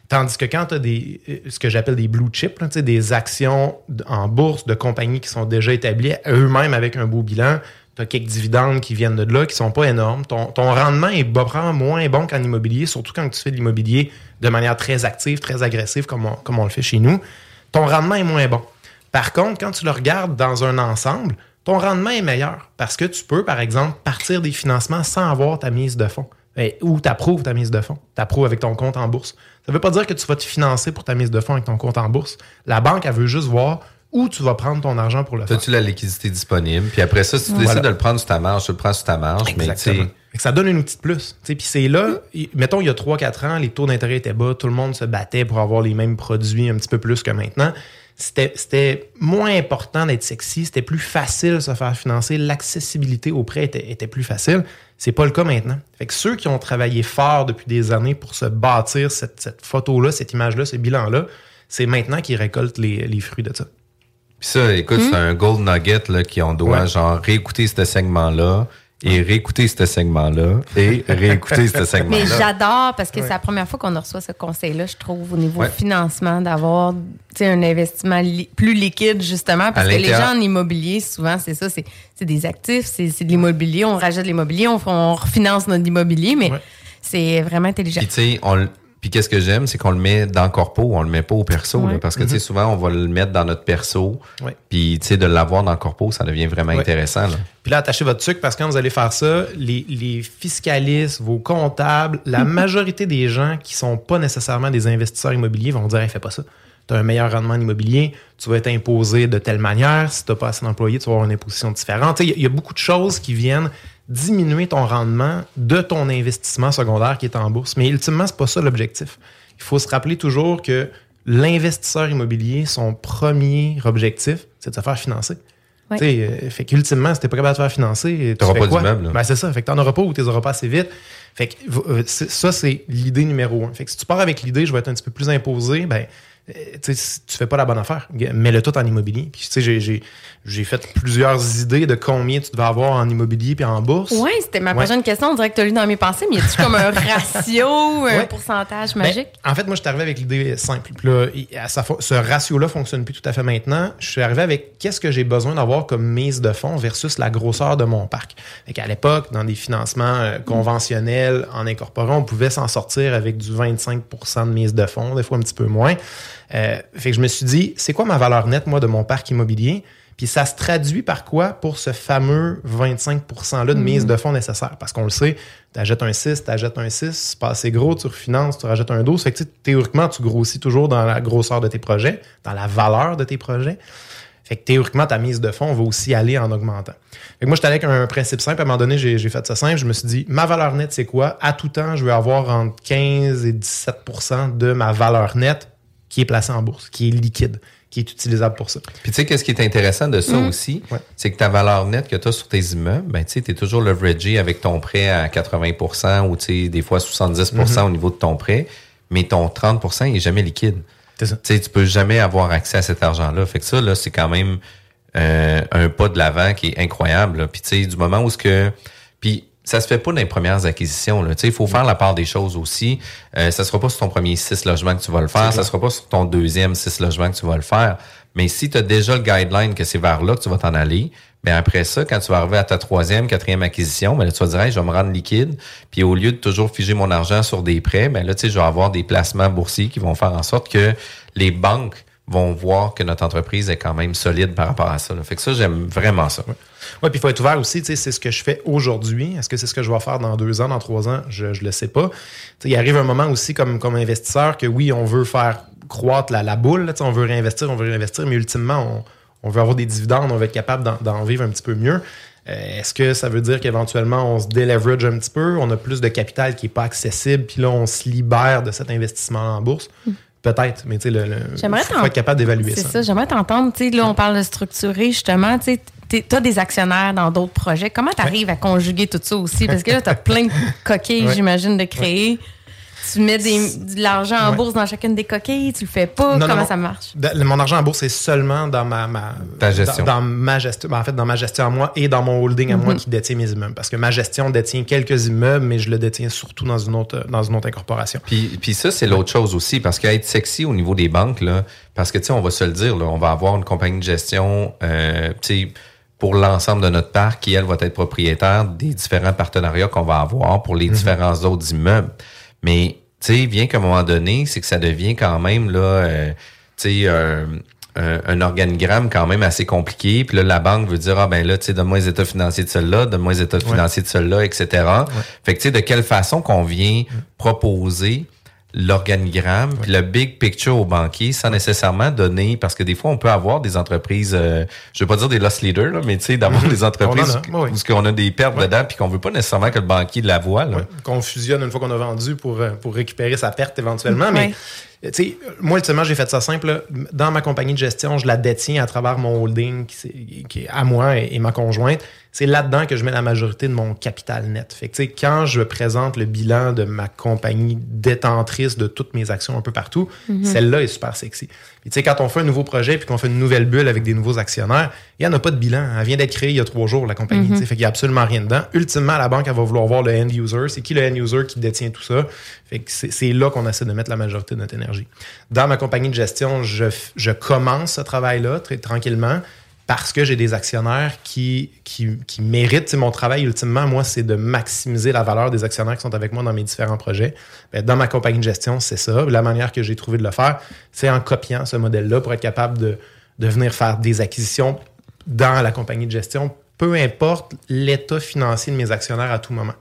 Speaker 8: Tandis que quand tu as des, euh, ce que j'appelle des blue chips, là, tu sais, des actions en bourse de compagnies qui sont déjà établies eux-mêmes avec un beau bilan, tu as quelques dividendes qui viennent de là, qui sont pas énormes. Ton, ton rendement est probablement moins bon qu'en immobilier, surtout quand tu fais de l'immobilier de manière très active, très agressive, comme on, comme on le fait chez nous. Ton rendement est moins bon. Par contre, quand tu le regardes dans un ensemble, ton rendement est meilleur parce que tu peux, par exemple, partir des financements sans avoir ta mise de fonds. Eh, Ou tu approuves ta mise de fonds. Tu approuves avec ton compte en bourse. Ça ne veut pas dire que tu vas te financer pour ta mise de fonds avec ton compte en bourse. La banque, elle veut juste voir où tu vas prendre ton argent pour le faire.
Speaker 6: As-tu la liquidité disponible? Puis après ça, si tu décides de le prendre sur ta marge, tu le prends sur ta marge. Mais tu
Speaker 8: Exactement. que ça donne un outil de plus. Tu sais, Puis c'est là, mettons, il y a 3-4 ans, les taux d'intérêt étaient bas, tout le monde se battait pour avoir les mêmes produits un petit peu plus que maintenant. C'était c'était moins important d'être sexy, c'était plus facile de se faire financer, l'accessibilité au prêt était, était plus facile. C'est pas le cas maintenant. Fait que ceux qui ont travaillé fort depuis des années pour se bâtir cette, cette photo-là, cette image-là, ce bilan-là, c'est maintenant qu'ils récoltent les, les fruits de ça.
Speaker 6: Puis ça, écoute,
Speaker 8: Hmm?
Speaker 6: c'est un gold nugget là, qu'on doit
Speaker 8: Ouais.
Speaker 6: genre réécouter ce segment-là et réécouter ce segment-là et réécouter ce segment-là.
Speaker 7: Mais j'adore parce que c'est la première fois qu'on reçoit ce conseil-là, je trouve, au niveau
Speaker 6: Ouais.
Speaker 7: financement, d'avoir tu sais, un investissement li- plus liquide, justement. Parce
Speaker 6: À
Speaker 7: que les gens en immobilier, souvent, c'est ça, c'est c'est des actifs, c'est c'est de l'immobilier, on rajoute de l'immobilier, on, on refinance notre immobilier, mais c'est vraiment intelligent.
Speaker 6: Puis tu sais, on le- puis qu'est-ce que j'aime, c'est qu'on le met dans le corpo, on le met pas au perso, là, parce que tu sais
Speaker 8: Mhm.
Speaker 6: souvent on va le mettre dans notre perso.
Speaker 8: Ouais.
Speaker 6: Puis tu sais de l'avoir dans le corpo, ça devient vraiment intéressant. Là.
Speaker 8: Puis là, attachez votre sucre parce que quand vous allez faire ça, les, les fiscalistes, vos comptables, la majorité des gens qui sont pas nécessairement des investisseurs immobiliers vont dire hey, fais pas ça. Tu as un meilleur rendement en immobilier, tu vas être imposé de telle manière. Si tu n'as pas assez d'employés, tu vas avoir une imposition différente. Y, il y a beaucoup de choses qui viennent diminuer ton rendement de ton investissement secondaire qui est en bourse. Mais ultimement, c'est pas ça l'objectif. Il faut se rappeler toujours que l'investisseur immobilier, son premier objectif, c'est de se faire financer. Sais, euh, fait qu'ultimement, si t'es pas capable de te faire financer, tu
Speaker 6: T'auras
Speaker 8: fais
Speaker 6: pas
Speaker 8: quoi?
Speaker 6: d'immeuble, là.
Speaker 8: Ben, c'est ça. Fait que t'en auras pas ou t'es auras pas assez vite. Fait que euh, ça, c'est l'idée numéro un. Fait que si tu pars avec l'idée, je vais être un petit peu plus imposé, ben, euh, tu sais, si tu fais pas la bonne affaire. Mets-le tout en immobilier. Puis, tu sais, j'ai- j'ai fait plusieurs idées de combien tu devais avoir en immobilier puis en bourse.
Speaker 7: Oui, c'était ma
Speaker 8: Ouais.
Speaker 7: prochaine question. On dirait que tu as lu dans mes pensées, mais y a-tu comme un ratio, un pourcentage
Speaker 8: Ben,
Speaker 7: magique?
Speaker 8: en fait, moi, je suis arrivé avec l'idée simple. Puis là, à ce ratio-là fonctionne plus tout à fait maintenant. Je suis arrivé avec qu'est-ce que j'ai besoin d'avoir comme mise de fonds versus la grosseur de mon parc. Fait qu'à l'époque, dans des financements euh, conventionnels en incorporant, on pouvait s'en sortir avec du 25 de mise de fonds, des fois un petit peu moins. Euh, fait que je me suis dit, c'est quoi ma valeur nette, moi, de mon parc immobilier? Puis ça se traduit par quoi? Pour ce fameux 25%-là de
Speaker 7: Mhm.
Speaker 8: mise de fonds nécessaire? Parce qu'on le sait, tu achètes un 6, tu achètes un 6, c'est pas assez gros, tu refinances, tu rajoutes un 12. Fait que théoriquement, tu grossis toujours dans la grosseur de tes projets, dans la valeur de tes projets. Fait que théoriquement, ta mise de fonds va aussi aller en augmentant. Fait que moi, j'étais avec un principe simple. À un moment donné, j'ai j'ai fait ça simple. Je me suis dit, ma valeur nette, c'est quoi? À tout temps, je veux avoir entre 15 et 17% de ma valeur nette qui est placée en bourse, qui est liquide, qui est utilisable pour ça.
Speaker 6: Puis tu sais, qu'est-ce qui est intéressant de ça
Speaker 8: Mhm.
Speaker 6: aussi, c'est que ta valeur nette que tu as sur tes immeubles, ben, tu sais, es toujours leveragé avec ton prêt à 80% ou tu sais, des fois 70
Speaker 8: Mhm.
Speaker 6: au niveau de ton prêt, mais ton 30 il est jamais liquide.
Speaker 8: C'est ça.
Speaker 6: Tu sais, tu peux jamais avoir accès à cet argent-là. Fait que ça, là, c'est quand même euh, un pas de l'avant qui est incroyable. là. Puis tu sais, du moment où ce que... Ça se fait pas dans les premières acquisitions. là. Tu sais, il faut faire la part des choses aussi. Euh, ça sera pas sur ton premier six logements que tu vas le faire. Ça sera pas sur ton deuxième six logements que tu vas le faire. Mais si tu as déjà le guideline que c'est vers là que tu vas t'en aller, ben après ça, quand tu vas arriver à ta troisième, quatrième acquisition, ben là, tu vas dire, Hey, je vais me rendre liquide. Puis au lieu de toujours figer mon argent sur des prêts, ben là, tu sais, je vais avoir des placements boursiers qui vont faire en sorte que les banques vont voir que notre entreprise est quand même solide par rapport à ça. là. Fait que ça, j'aime vraiment ça.
Speaker 8: Oui, puis il faut être ouvert aussi. sais, C'est ce que je fais aujourd'hui. Est-ce que c'est ce que je vais faire dans deux ans, dans trois ans? Je ne le sais pas. Sais, il arrive un moment aussi comme, comme investisseur que oui, on veut faire croître la, la boule. là, sais, on veut réinvestir, on veut réinvestir, mais ultimement, on, on veut avoir des dividendes, on veut être capable d'en- vivre un petit peu mieux. Euh, Est-ce que ça veut dire qu'éventuellement, on se déleverage un petit peu, on a plus de capital qui n'est pas accessible, puis là, on se libère de cet investissement en bourse? Peut-être, mais tu sais, le, le- faut être capable d'évaluer
Speaker 7: C'est
Speaker 8: ça.
Speaker 7: ça, j'aimerais t'entendre. Tu sais, là, on parle de structurer, justement. Tu as des actionnaires dans d'autres projets. Comment tu arrives à conjuguer tout ça aussi? Parce que là, tu as plein de coquilles,
Speaker 8: Ouais.
Speaker 7: j'imagine, de créer. Tu mets des- de l'argent en
Speaker 8: Ouais.
Speaker 7: bourse dans chacune des coquilles, tu le fais pas.
Speaker 8: Non,
Speaker 7: Comment
Speaker 8: non.
Speaker 7: ça marche?
Speaker 8: Mon argent en bourse est seulement dans ma, ma
Speaker 6: Ta gestion.
Speaker 8: Dans, dans ma gestion, ben, en fait, dans ma gestion à moi et dans mon holding à moi
Speaker 7: Mhm.
Speaker 8: qui détient mes immeubles. Parce que ma gestion détient quelques immeubles, mais je le détiens surtout dans une autre, dans une autre incorporation.
Speaker 6: Puis, puis ça, c'est l'autre chose aussi, parce qu'être sexy au niveau des banques, là, parce que, tu sais, on va se le dire, là, on va avoir une compagnie de gestion, euh, tu sais, pour l'ensemble de notre parc, qui, elle, va être propriétaire des différents partenariats qu'on va avoir pour les
Speaker 8: Mhm.
Speaker 6: différents autres immeubles. Mais, tu sais, bien qu'à un moment donné, c'est que ça devient quand même, là, euh, tu sais, un, un, un organigramme quand même assez compliqué. Puis là, la banque veut dire, ah ben là, tu sais, donne-moi les états financiers de celui-là, donne-moi les états financiers de celui-là, etc. Fait que, tu sais, de quelle façon qu'on vient proposer l'organigramme, puis le big picture au banquier sans nécessairement donner, parce que des fois, on peut avoir des entreprises, euh, je veux pas dire des loss leaders, là, mais tu sais, d'avoir des entreprises
Speaker 8: On en a,
Speaker 6: où, où on a des pertes dedans, puis qu'on veut pas nécessairement que le banquier la voie. Là.
Speaker 8: Qu'on fusionne une fois qu'on a vendu pour, euh, pour récupérer sa perte éventuellement.
Speaker 6: Ouais.
Speaker 8: Mais, sais, moi, ultimement, j'ai fait ça simple. là. Dans ma compagnie de gestion, je la détiens à travers mon holding qui, est à moi et, et ma conjointe. C'est là-dedans que je mets la majorité de mon capital net. Fait que, tu sais, quand je présente le bilan de ma compagnie détentrice de toutes mes actions un peu partout,
Speaker 10: Mhm.
Speaker 8: celle-là est super sexy. Puis, tu sais, quand on fait un nouveau projet puis qu'on fait une nouvelle bulle avec des nouveaux actionnaires, il n'y en a pas de bilan. Elle vient d'être créée il y a trois jours, la compagnie. Tu sais. Fait qu'il n'y a absolument rien dedans. Ultimement, la banque, elle va vouloir voir le end user. C'est qui le end user qui détient tout ça? Fait que c'est là qu'on essaie de mettre la majorité de notre énergie. Dans ma compagnie de gestion, je, commence ce travail-là très tranquillement parce que j'ai des actionnaires qui, qui, qui méritent. Mon travail, ultimement, moi, c'est de maximiser la valeur des actionnaires qui sont avec moi dans mes différents projets. Ben, dans ma compagnie de gestion, c'est ça. La manière que j'ai trouvé de le faire, c'est en copiant ce modèle-là pour être capable de, de venir faire des acquisitions dans la compagnie de gestion, peu importe l'état financier de mes actionnaires à tout moment.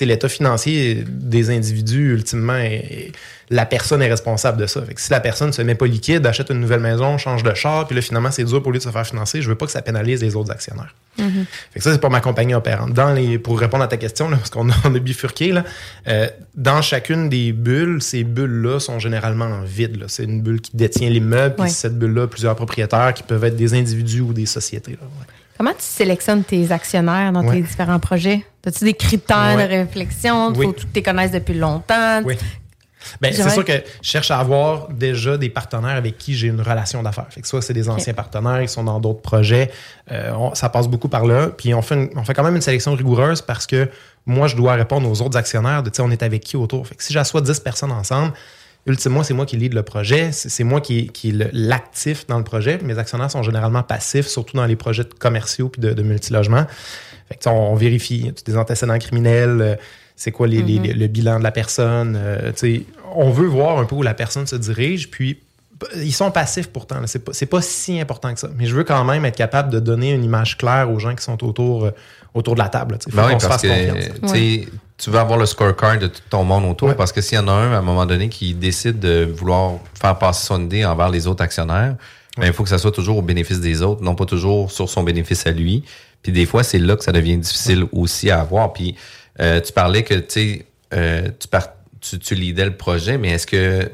Speaker 8: L'état financier des individus, ultimement, est- est- la personne est responsable de ça. Fait que si la personne se met pas liquide, achète une nouvelle maison, change de char, puis là, finalement, c'est dur pour lui de se faire financer, je veux pas que ça pénalise les autres actionnaires. Fait que ça, c'est pour ma compagnie opérante. Dans les, pour répondre à ta question, là, parce qu'on a, bifurqué, là, euh, dans chacune des bulles, ces bulles-là sont généralement en vide. là. C'est une bulle qui détient l'immeuble, puis cette bulle-là, plusieurs propriétaires qui peuvent être des individus ou des sociétés. là. Ouais.
Speaker 7: Comment tu sélectionnes tes actionnaires dans
Speaker 8: Ouais.
Speaker 7: tes différents projets? As-tu des critères
Speaker 8: Ouais.
Speaker 7: de réflexion? Il
Speaker 8: Oui.
Speaker 7: faut que tu les connaisses depuis longtemps.
Speaker 8: Oui. Ben, c'est sûr que je cherche à avoir déjà des partenaires avec qui j'ai une relation d'affaires. Fait que soit c'est des anciens partenaires qui sont dans d'autres projets, euh, on- ça passe beaucoup par là. Puis on fait, une- on fait quand même une sélection rigoureuse parce que moi, je dois répondre aux autres actionnaires de, tu sais, on est avec qui autour. Fait que si j'assois 10 personnes ensemble, ultimement, c'est moi qui lead le projet, c'est moi qui, qui est l'actif dans le projet. Mes actionnaires sont généralement passifs, surtout dans les projets commerciaux puis de, de multilogements. Fait que, on, on vérifie des antécédents criminels, euh, c'est quoi les- les-
Speaker 10: Mhm.
Speaker 8: le bilan de la personne. euh, on veut voir un peu où la personne se dirige, puis Ils sont passifs pourtant. C'est pas, pas si important que ça. Mais je veux quand même être capable de donner une image claire aux gens qui sont autour, euh, autour de la table. Faut
Speaker 6: Ben oui,
Speaker 8: se fasse
Speaker 6: que
Speaker 8: confiance.
Speaker 6: tu veux avoir le scorecard de tout ton monde autour parce que s'il y en a un à un moment donné qui décide de vouloir faire passer son idée envers les autres actionnaires, ben, il faut que ça soit toujours au bénéfice des autres, non pas toujours sur son bénéfice à lui. Puis des fois, c'est là que ça devient difficile aussi à avoir. Puis euh, tu parlais que tu euh, tu, par- tu, tu leadais le projet, mais est-ce que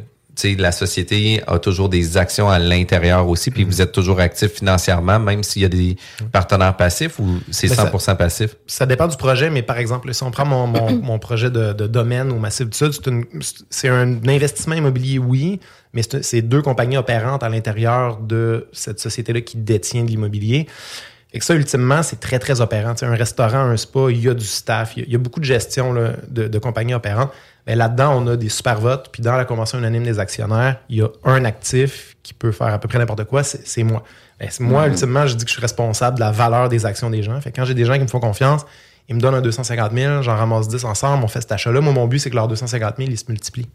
Speaker 6: la société a toujours des actions à l'intérieur aussi, puis vous êtes toujours actif financièrement, même s'il y a des partenaires passifs ou c'est
Speaker 8: Ben, ça-
Speaker 6: 100% passif?
Speaker 8: Ça dépend du projet, mais par exemple, si on prend mon, mon, mon projet de, de domaine au Massif du Sud, c'est un investissement immobilier, oui, mais c'est deux compagnies opérantes à l'intérieur de cette société-là qui détient de l'immobilier. Et que ça, ultimement, c'est très, très opérant. Tu sais, un restaurant, un spa, il y a du staff, il y a, il y a beaucoup de gestion là, de, de compagnies opérantes. Mais là-dedans, on a des super votes. Puis dans la convention unanime des actionnaires, il y a un actif qui peut faire à peu près n'importe quoi, c'est moi. C'est moi,
Speaker 10: Mhm.
Speaker 8: ultimement, je dis que je suis responsable de la valeur des actions des gens. Fait que quand j'ai des gens qui me font confiance, ils me donnent un 250 000, j'en ramasse 10 ensemble, on fait cet achat-là. Moi, mon but, c'est que leurs 250 000, ils se multiplient.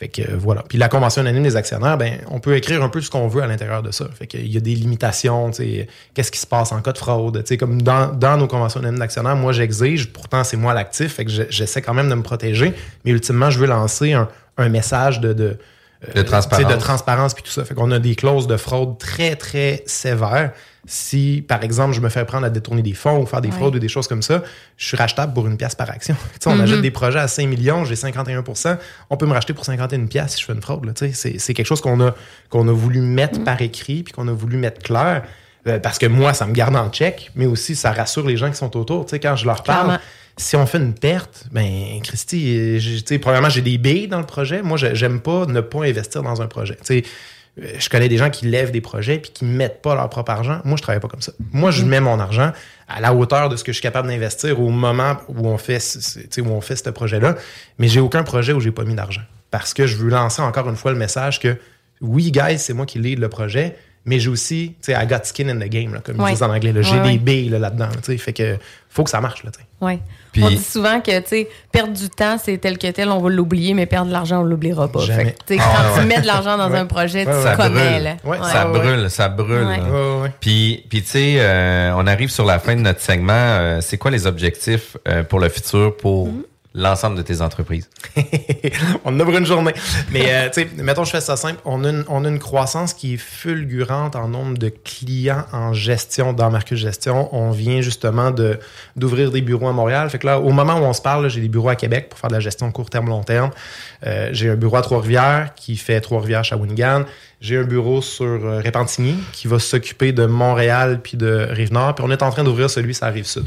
Speaker 8: Fait que euh, voilà. Puis la convention unanime des actionnaires, ben, on peut écrire un peu ce qu'on veut à l'intérieur de ça. Fait qu'il y a des limitations, qu'est-ce qui se passe en cas de fraude. Tu sais, comme dans, dans nos conventions unanimes d'actionnaires, moi j'exige, pourtant c'est moi l'actif, fait que je- j'essaie quand même de me protéger, mais ultimement je veux lancer un, un message de, de, euh,
Speaker 6: De transparence.
Speaker 8: de transparence puis tout ça. Fait qu'on a des clauses de fraude très, très sévères. Si, par exemple, je me fais prendre à détourner des fonds ou faire des
Speaker 10: Ouais.
Speaker 8: fraudes ou des choses comme ça, je suis rachetable pour une pièce par action. Tu sais, on
Speaker 10: Mhm.
Speaker 8: achète des projets à 5 millions, j'ai 51% on peut me racheter pour 51 pièces si je fais une fraude. là. Tu sais, C'est quelque chose qu'on a, qu'on a voulu mettre par écrit puis qu'on a voulu mettre clair. euh, parce que moi, ça me garde en check, mais aussi ça rassure les gens qui sont autour. Tu sais, quand je leur parle,
Speaker 7: Clairement.
Speaker 8: si on fait une perte, ben, Christy, j'ai- tu sais, premièrement, j'ai des billes dans le projet. Moi, j'aime pas ne pas investir dans un projet. Tu sais, je connais des gens qui lèvent des projets puis qui mettent pas leur propre argent. Moi, je travaille pas comme ça. Moi, je mets mon argent à la hauteur de ce que je suis capable d'investir au moment où on fait, où on fait ce projet-là. Mais j'ai aucun projet où j'ai pas mis d'argent. Parce que je veux lancer encore une fois le message que oui, guys, c'est moi qui lead le projet, mais j'ai aussi, tu sais, I got skin in the game, là, comme
Speaker 7: Ouais.
Speaker 8: ils disent en anglais. J'ai
Speaker 7: Ouais,
Speaker 8: des billes là, là-dedans. là, tu sais. fait que faut que ça marche. Là, tu sais.
Speaker 7: Ouais.
Speaker 8: Puis-
Speaker 7: On dit souvent que, tu sais, perdre du temps, c'est tel que tel, on va l'oublier, mais perdre de l'argent, on l'oubliera pas.
Speaker 8: Jamais.
Speaker 7: Fait que, tu sais,
Speaker 6: Ah,
Speaker 7: quand
Speaker 6: ouais.
Speaker 7: tu mets de l'argent dans
Speaker 6: Ouais.
Speaker 7: un projet,
Speaker 6: Ouais,
Speaker 7: tu
Speaker 6: ça
Speaker 7: commets,
Speaker 6: brûle.
Speaker 7: là.
Speaker 6: Ouais,
Speaker 7: Ouais.
Speaker 6: ça brûle, ça brûle. Puis, puis tu sais, euh, on arrive sur la fin de notre segment. Euh, c'est quoi les objectifs euh, pour le futur pour
Speaker 7: Mm-hmm.
Speaker 6: L'ensemble de tes entreprises?
Speaker 8: on pour une journée. Mais, euh, tu sais, mettons, je fais ça simple. On a, une, on a une croissance qui est fulgurante en nombre de clients en gestion dans Marcus Gestion. On vient justement de, d'ouvrir des bureaux à Montréal. Fait que là, au moment où on se parle, j'ai des bureaux à Québec pour faire de la gestion court terme, long terme. Euh, j'ai un bureau à Trois-Rivières qui fait Trois-Rivières, Shawinigan. J'ai un bureau sur euh, Repentigny qui va s'occuper de Montréal puis de Rive-Nord. Puis on est en train d'ouvrir celui sur la Rive-Sud.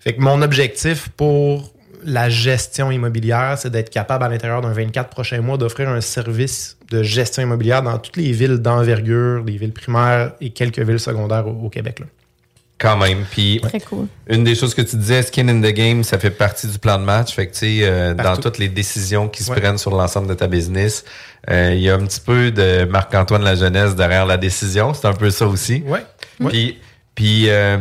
Speaker 8: Fait que mon objectif pour la gestion immobilière, c'est d'être capable à l'intérieur d'un 24 prochains mois d'offrir un service de gestion immobilière dans toutes les villes d'envergure, les villes primaires et quelques villes secondaires au, au Québec. là.
Speaker 6: Quand même. Puis,
Speaker 7: Très cool.
Speaker 6: une des choses que tu disais, skin in the game, ça fait partie du plan de match. Fait que, tu sais, euh, dans toutes les décisions qui se
Speaker 8: Ouais.
Speaker 6: prennent sur l'ensemble de ta business, euh, il y a un petit peu de Marc-Antoine La Jeunesse derrière la décision. C'est un peu ça aussi.
Speaker 8: Ouais.
Speaker 6: Puis, puis euh,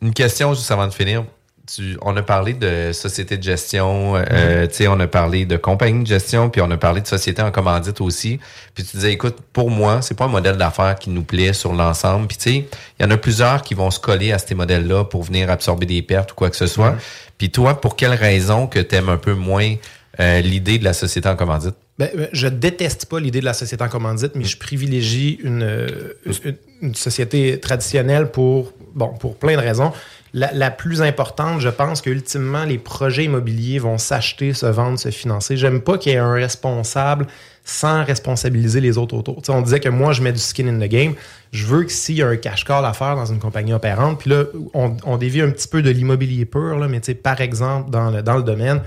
Speaker 6: une question juste avant de finir. Tu, on a parlé de société de gestion, euh, tu sais, on a parlé de compagnie de gestion, puis on a parlé de société en commandite aussi. Puis tu disais, écoute, pour moi, c'est pas un modèle d'affaires qui nous plaît sur l'ensemble. Puis tu sais, il y en a plusieurs qui vont se coller à ces modèles-là pour venir absorber des pertes ou quoi que ce soit.
Speaker 8: Ouais.
Speaker 6: Puis toi, pour quelle raison que tu aimes un peu moins euh, l'idée de la société en commandite?
Speaker 8: Ben, ben, je déteste pas l'idée de la société en commandite, mais je privilégie une, euh, une, une société traditionnelle pour, bon, pour plein de raisons. La, la plus importante, je pense que ultimement, les projets immobiliers vont s'acheter, se vendre, se financer. J'aime pas qu'il y ait un responsable sans responsabiliser les autres autour. On disait que moi, je mets du skin in the game. Je veux que s'il y a un cash call à faire dans une compagnie opérante, puis là, on, on dévie un petit peu de l'immobilier pur, là, mais par exemple, dans le, dans le domaine,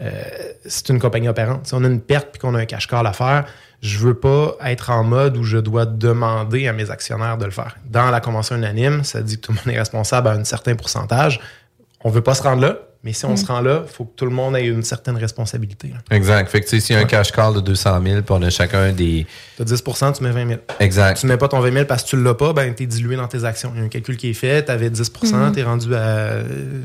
Speaker 8: euh, c'est une compagnie opérante. Si on a une perte puis qu'on a un cash call à faire, je veux pas être en mode où je dois demander à mes actionnaires de le faire. Dans la convention unanime, ça dit que tout le monde est responsable à un certain pourcentage. On veut pas se rendre là, Mais si on se rend là, il faut que tout le monde ait une certaine responsabilité. là.
Speaker 6: Exact. Fait que, tu sais, s'il y a un cash call de 200 000, puis on a chacun des.
Speaker 8: Tu as 10% tu mets 20 000.
Speaker 6: Exact.
Speaker 8: Tu mets pas ton 20 000 parce que tu l'as pas, ben, tu es dilué dans tes actions. Il y a un calcul qui est fait, tu avais 10
Speaker 7: Mhm.
Speaker 8: tu es rendu à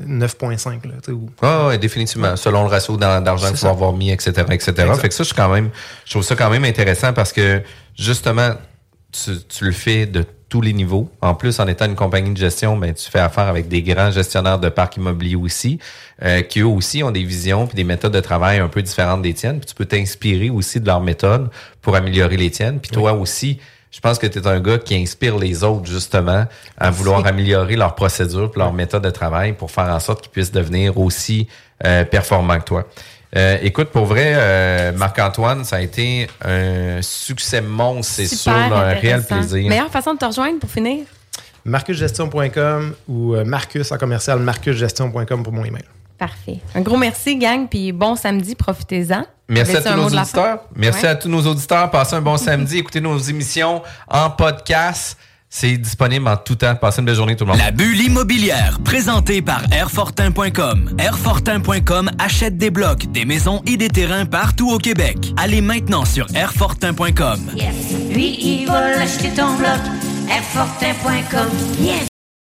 Speaker 8: 9,5. là, tu sais, ou-
Speaker 6: Ah ouais, définitivement. Selon le ratio d'ar- d'argent que tu vas avoir mis, etc., etc.
Speaker 8: Exact.
Speaker 6: Fait que ça, je suis quand même, je trouve ça quand même intéressant parce que, justement, tu, tu le fais de tous les niveaux. En plus, en étant une compagnie de gestion, ben, tu fais affaire avec des grands gestionnaires de parcs immobiliers aussi, euh, qui eux aussi ont des visions puis des méthodes de travail un peu différentes des tiennes. Puis tu peux t'inspirer aussi de leurs méthodes pour améliorer les tiennes. Puis toi aussi, je pense que tu es un gars qui inspire les autres justement à vouloir améliorer leurs procédures puis leurs méthodes de travail pour faire en sorte qu'ils puissent devenir aussi euh, performants que toi. Euh, écoute, pour vrai, euh, Marc-Antoine, ça a été un succès monstre, c'est sûr, un réel plaisir.
Speaker 7: Meilleure façon de te rejoindre pour finir?
Speaker 8: marcusgestion.com ou euh, Marcus en commercial marcusgestion.com pour mon email.
Speaker 7: Parfait. Un gros merci, gang, puis bon samedi, profitez-en.
Speaker 6: Merci à tous nos auditeurs. Merci
Speaker 7: Ouais.
Speaker 6: à tous nos auditeurs. Passez un bon samedi. Écoutez nos émissions en podcast. C'est disponible en tout temps. Passez une belle journée, tout le monde.
Speaker 9: La bulle immobilière, présentée par Airfortin.com. Airfortin.com achète des blocs, des maisons et des terrains partout au Québec. Allez maintenant sur Airfortin.com.
Speaker 4: Lui, il va l'acheter ton bloc. Airfortin.com. Yes!